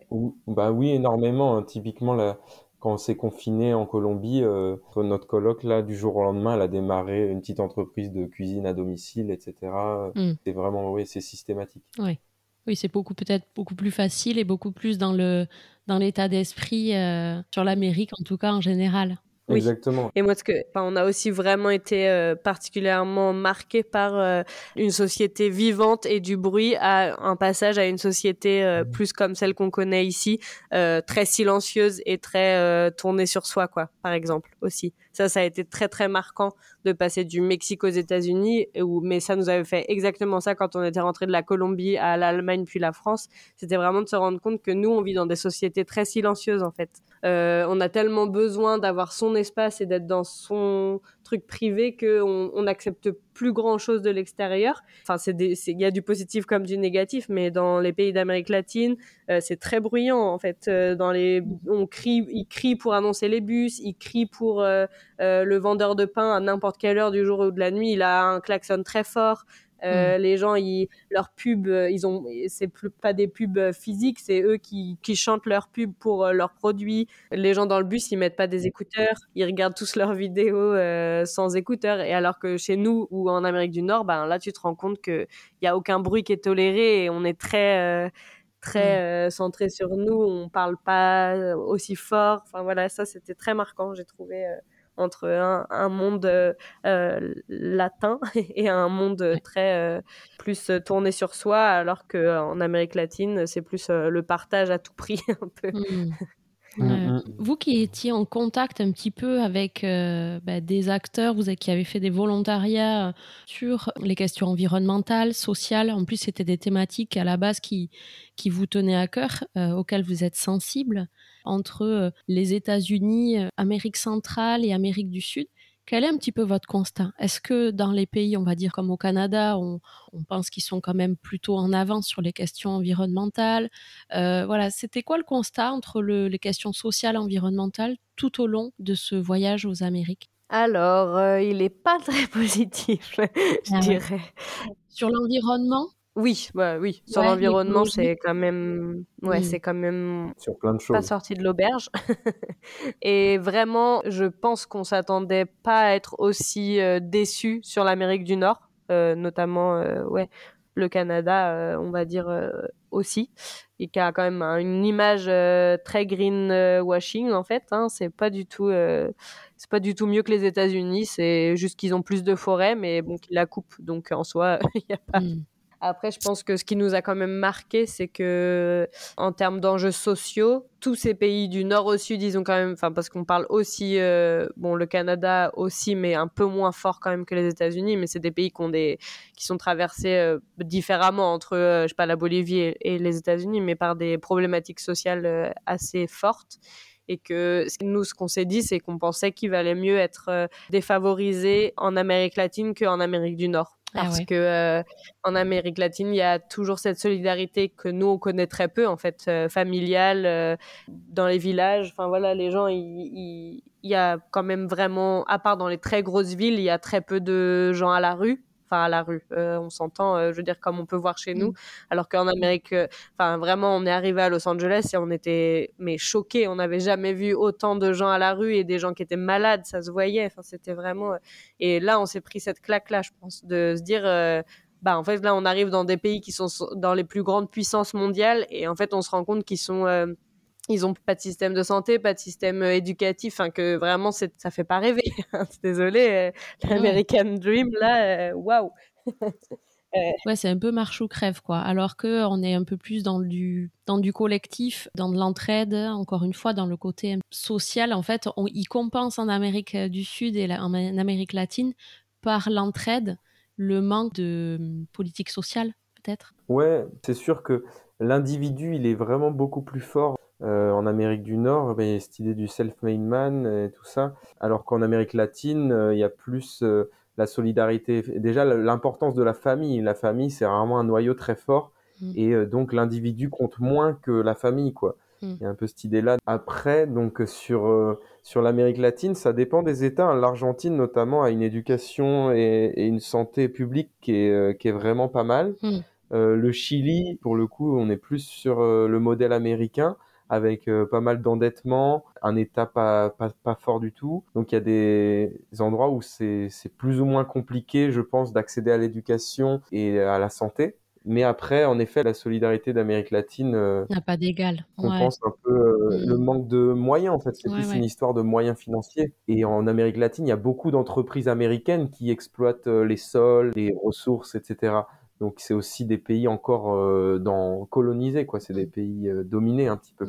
bah oui, énormément. Hein. Typiquement, la, quand on s'est confiné en Colombie, euh, notre coloc là du jour au lendemain, elle a démarré une petite entreprise de cuisine à domicile, etc. Mm. C'est vraiment oui, c'est systématique. Oui, oui, c'est beaucoup peut-être beaucoup plus facile et beaucoup plus dans le dans l'état d'esprit euh, sur l'Amérique en tout cas en général. Exactement. Et moi, ce que, on a aussi vraiment été euh, particulièrement marqué par euh, une société vivante et du bruit à un passage à une société euh, mmh. plus comme celle qu'on connaît ici, très silencieuse et très tournée sur soi, quoi, par exemple, aussi. Ça, ça a été très, très marquant de passer du Mexique aux États-Unis, mais ça nous avait fait exactement ça quand on était rentré de la Colombie à l'Allemagne puis la France. C'était vraiment de se rendre compte que nous, on vit dans des sociétés très silencieuses, en fait. on a tellement besoin d'avoir son espace et d'être dans son truc privé qu'on on plus grand chose de l'extérieur. Enfin, il y a du positif comme du négatif, mais dans les pays d'Amérique latine, euh, c'est très bruyant en fait. Euh, dans les, on crie, ils crient pour annoncer les bus, ils crient pour euh, le vendeur de pain à n'importe quelle heure du jour ou de la nuit. Il a un klaxon très fort. Euh, mm. Les gens, ils, leurs pubs, euh, ils ont, c'est plus pas des pubs euh, physiques, c'est eux qui, qui chantent leurs pubs pour leurs produits. Les gens dans le bus, ils mettent pas des écouteurs, ils regardent tous *laughs* leurs vidéos sans écouteurs. Et alors que chez nous ou en Amérique du Nord, ben là, tu te rends compte que il y a aucun bruit qui est toléré et on est très très mm. centré sur nous, on parle pas aussi fort. Enfin voilà, ça c'était très marquant, j'ai trouvé entre un, monde euh, euh, latin *laughs* et un monde très euh, plus tourné sur soi, alors qu'en Amérique latine, c'est plus le partage à tout prix *laughs* un peu. Mmh. Mm, mm. Vous qui étiez en contact un petit peu avec bah, des acteurs, vous qui avez fait des volontariats sur les questions environnementales, sociales, en plus c'était des thématiques à la base qui, qui vous tenaient à cœur, auxquelles vous êtes sensibles entre euh, les États-Unis, euh, Amérique centrale et Amérique du Sud. Quel est un petit peu votre constat? Est-ce que dans les pays, on va dire comme au Canada, on, pense qu'ils sont quand même plutôt en avance sur les questions environnementales? Euh, Voilà, c'était quoi le constat entre les questions sociales et environnementales tout au long de ce voyage aux Amériques? Alors, il n'est pas *laughs* très positif, je ah dirais. Sur l'environnement? Oui, bah, oui. Sur l'environnement, c'est quand même, ouais, mmh. c'est quand même sur plein de choses. Pas sorti de l'auberge. *laughs* et vraiment, je pense qu'on s'attendait pas à être aussi euh, déçu sur l'Amérique du Nord, euh, notamment, euh, ouais, le Canada, on va dire aussi, et qui a quand même une image très greenwashing en fait. Hein, c'est pas du tout, c'est pas du tout mieux que les États-Unis. C'est juste qu'ils ont plus de forêts, mais bon, qu'ils la coupent. Donc en soi, *laughs* il y a pas. Mmh. Après, je pense que ce qui nous a quand même marqué, c'est que en termes d'enjeux sociaux, tous ces pays du nord au sud, ils ont quand même, enfin parce qu'on parle aussi, euh, bon le Canada aussi, mais un peu moins fort quand même que les États-Unis, mais c'est des pays qui ont des, qui sont traversés euh, différemment entre, euh, je sais pas, la Bolivie et, et les États-Unis, mais par des problématiques sociales assez fortes et que nous, ce qu'on s'est dit, c'est qu'on pensait qu'il valait mieux être défavorisé en Amérique latine qu'en Amérique du Nord. Ah parce que euh, en Amérique latine, il y a toujours cette solidarité que nous on connaît très peu en fait, euh, familiale euh, dans les villages. Enfin voilà, les gens, il y a quand même vraiment, à part dans les très grosses villes, il y a très peu de gens à la rue enfin à la rue. Euh, on s'entend, euh, je veux dire comme on peut voir chez nous, mm. alors qu'en Amérique, euh, enfin vraiment, on est arrivé à Los Angeles et on était mais choqués. On n'avait jamais vu autant de gens à la rue et des gens qui étaient malades, ça se voyait. Enfin, c'était vraiment. Et là, on s'est pris cette claque là, je pense, de se dire. bah en fait là on arrive dans des pays qui sont dans les plus grandes puissances mondiales et en fait on se rend compte qu'ils sont ils ont pas de système de santé, pas de système euh, éducatif, enfin que vraiment c'est ça fait pas rêver. *laughs* Désolé, euh, l'American Dream là, euh, waouh. *laughs* ouais, c'est un peu marche ou crève quoi. Alors que on est un peu plus dans du dans du collectif, dans de l'entraide, encore une fois dans le côté social. En fait, on y compense en Amérique du Sud et en Amérique latine par l'entraide, le manque de hum, politique sociale peut-être. Ouais, c'est sûr que l'individu, il est vraiment beaucoup plus fort euh, en Amérique du Nord, il y a cette idée du self-made man et tout ça, alors qu'en Amérique latine, euh, il y a plus euh, la solidarité. Déjà, l'importance de la famille. La famille, c'est vraiment un noyau très fort, mm. et donc l'individu compte moins que la famille, quoi. Mm. Il y a un peu cette idée-là. Après, donc sur sur l'Amérique latine, ça dépend des États. L'Argentine, notamment, a une éducation et, et, une santé publique qui est qui est vraiment pas mal. Mm. le Chili, pour le coup, on est plus sur le modèle américain avec euh, pas mal d'endettement, un état pas, pas, pas, fort du tout. Donc il y a des endroits où c'est plus ou moins compliqué, je pense, d'accéder à l'éducation et à la santé. Mais après, en effet, la solidarité d'Amérique latine euh, n'a pas d'égal. Compense un peu euh, le mm. manque de moyens. En fait, c'est plus une histoire de moyens financiers. Et en Amérique latine, il y a beaucoup d'entreprises américaines qui exploitent euh, les sols, les ressources, etc. Donc c'est aussi des pays encore dans colonisés, quoi. C'est des pays dominés un petit peu.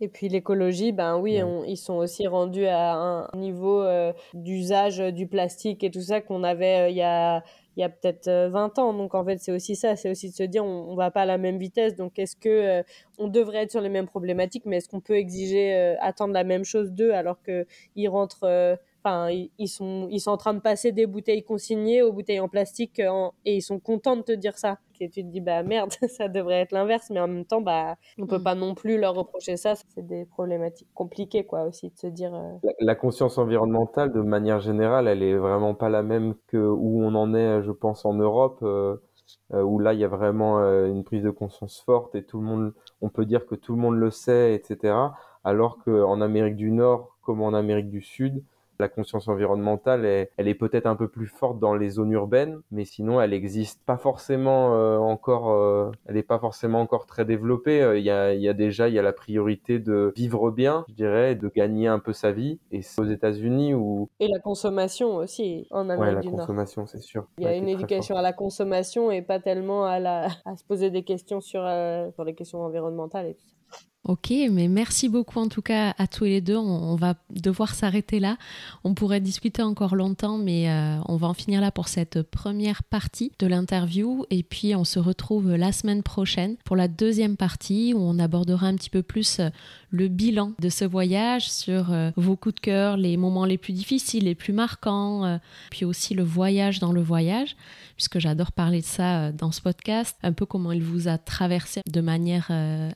Et puis l'écologie, ben oui, ils sont aussi rendus à un niveau d'usage du plastique et tout ça qu'on avait il y a il y a peut-être 20 euh, ans. Donc en fait, c'est aussi ça, c'est aussi de se dire on, on va pas à la même vitesse. Donc est-ce que euh, on devrait être sur les mêmes problématiques, mais est-ce qu'on peut exiger euh, attendre la même chose d'eux alors que ils rentrent Enfin, ils sont, ils sont en train de passer des bouteilles consignées aux bouteilles en plastique et ils sont contents de te dire ça. Et tu te dis, bah merde, *laughs* ça devrait être l'inverse, mais en même temps, bah, on peut mm. pas non plus leur reprocher ça. C'est des problématiques compliquées, quoi, aussi, de se dire. Euh, la, conscience environnementale, de manière générale, elle est vraiment pas la même que où on en est, je pense, en Europe. Euh, euh, où là il y a vraiment une prise de conscience forte et tout le monde, on peut dire que tout le monde le sait, etc. Alors qu'en Amérique du Nord, comme en Amérique du Sud, la conscience environnementale, elle est peut-être un peu plus forte dans les zones urbaines, mais sinon elle n'existe pas forcément euh, encore, euh, elle n'est pas forcément encore très développée. Euh, il y, a, déjà il y a la priorité de vivre bien, je dirais, de gagner un peu sa vie. Et c'est aux États-Unis où et la consommation aussi en Amérique du Nord. la consommation, c'est sûr. Il y a une éducation à la consommation et pas tellement à la à se poser des questions sur sur les questions environnementales et tout ça. Ok, mais merci beaucoup en tout cas à tous les deux. On, va devoir s'arrêter là. On pourrait discuter encore longtemps, mais euh, on va en finir là pour cette première partie de l'interview. Et puis on se retrouve la semaine prochaine pour la deuxième partie où on abordera un petit peu plus euh, le bilan de ce voyage sur euh, vos coups de cœur, les moments les plus difficiles, les plus marquants, puis aussi le voyage dans le voyage, puisque j'adore parler de ça dans ce podcast, un peu comment il vous a traversé de manière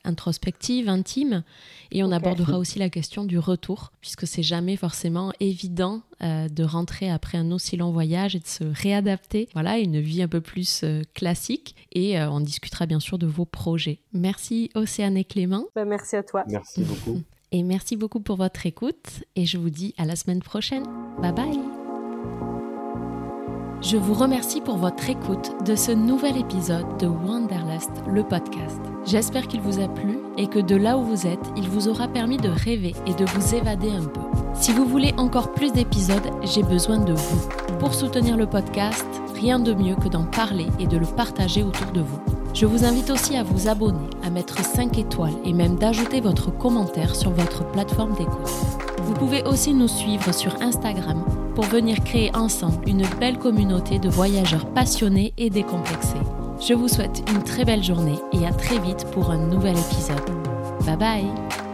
introspective intime. Et on abordera aussi la question du retour, puisque c'est jamais forcément évident euh, de rentrer après un aussi long voyage et de se réadapter voilà, à une vie un peu plus euh, classique. Et euh, on discutera bien sûr de vos projets. Merci Océane et Clément. Bah, merci à toi. Merci beaucoup. *laughs* Et merci beaucoup pour votre écoute. Et je vous dis à la semaine prochaine. Bye bye. Je vous remercie pour votre écoute de ce nouvel épisode de Wanderlust, le podcast. J'espère qu'il vous a plu et que de là où vous êtes, il vous aura permis de rêver et de vous évader un peu. Si vous voulez encore plus d'épisodes, j'ai besoin de vous. Pour soutenir le podcast, rien de mieux que d'en parler et de le partager autour de vous. Je vous invite aussi à vous abonner, à mettre 5 étoiles et même d'ajouter votre commentaire sur votre plateforme d'écoute. Vous pouvez aussi nous suivre sur Instagram pour venir créer ensemble une belle communauté de voyageurs passionnés et décomplexés. Je vous souhaite une très belle journée et à très vite pour un nouvel épisode. Bye bye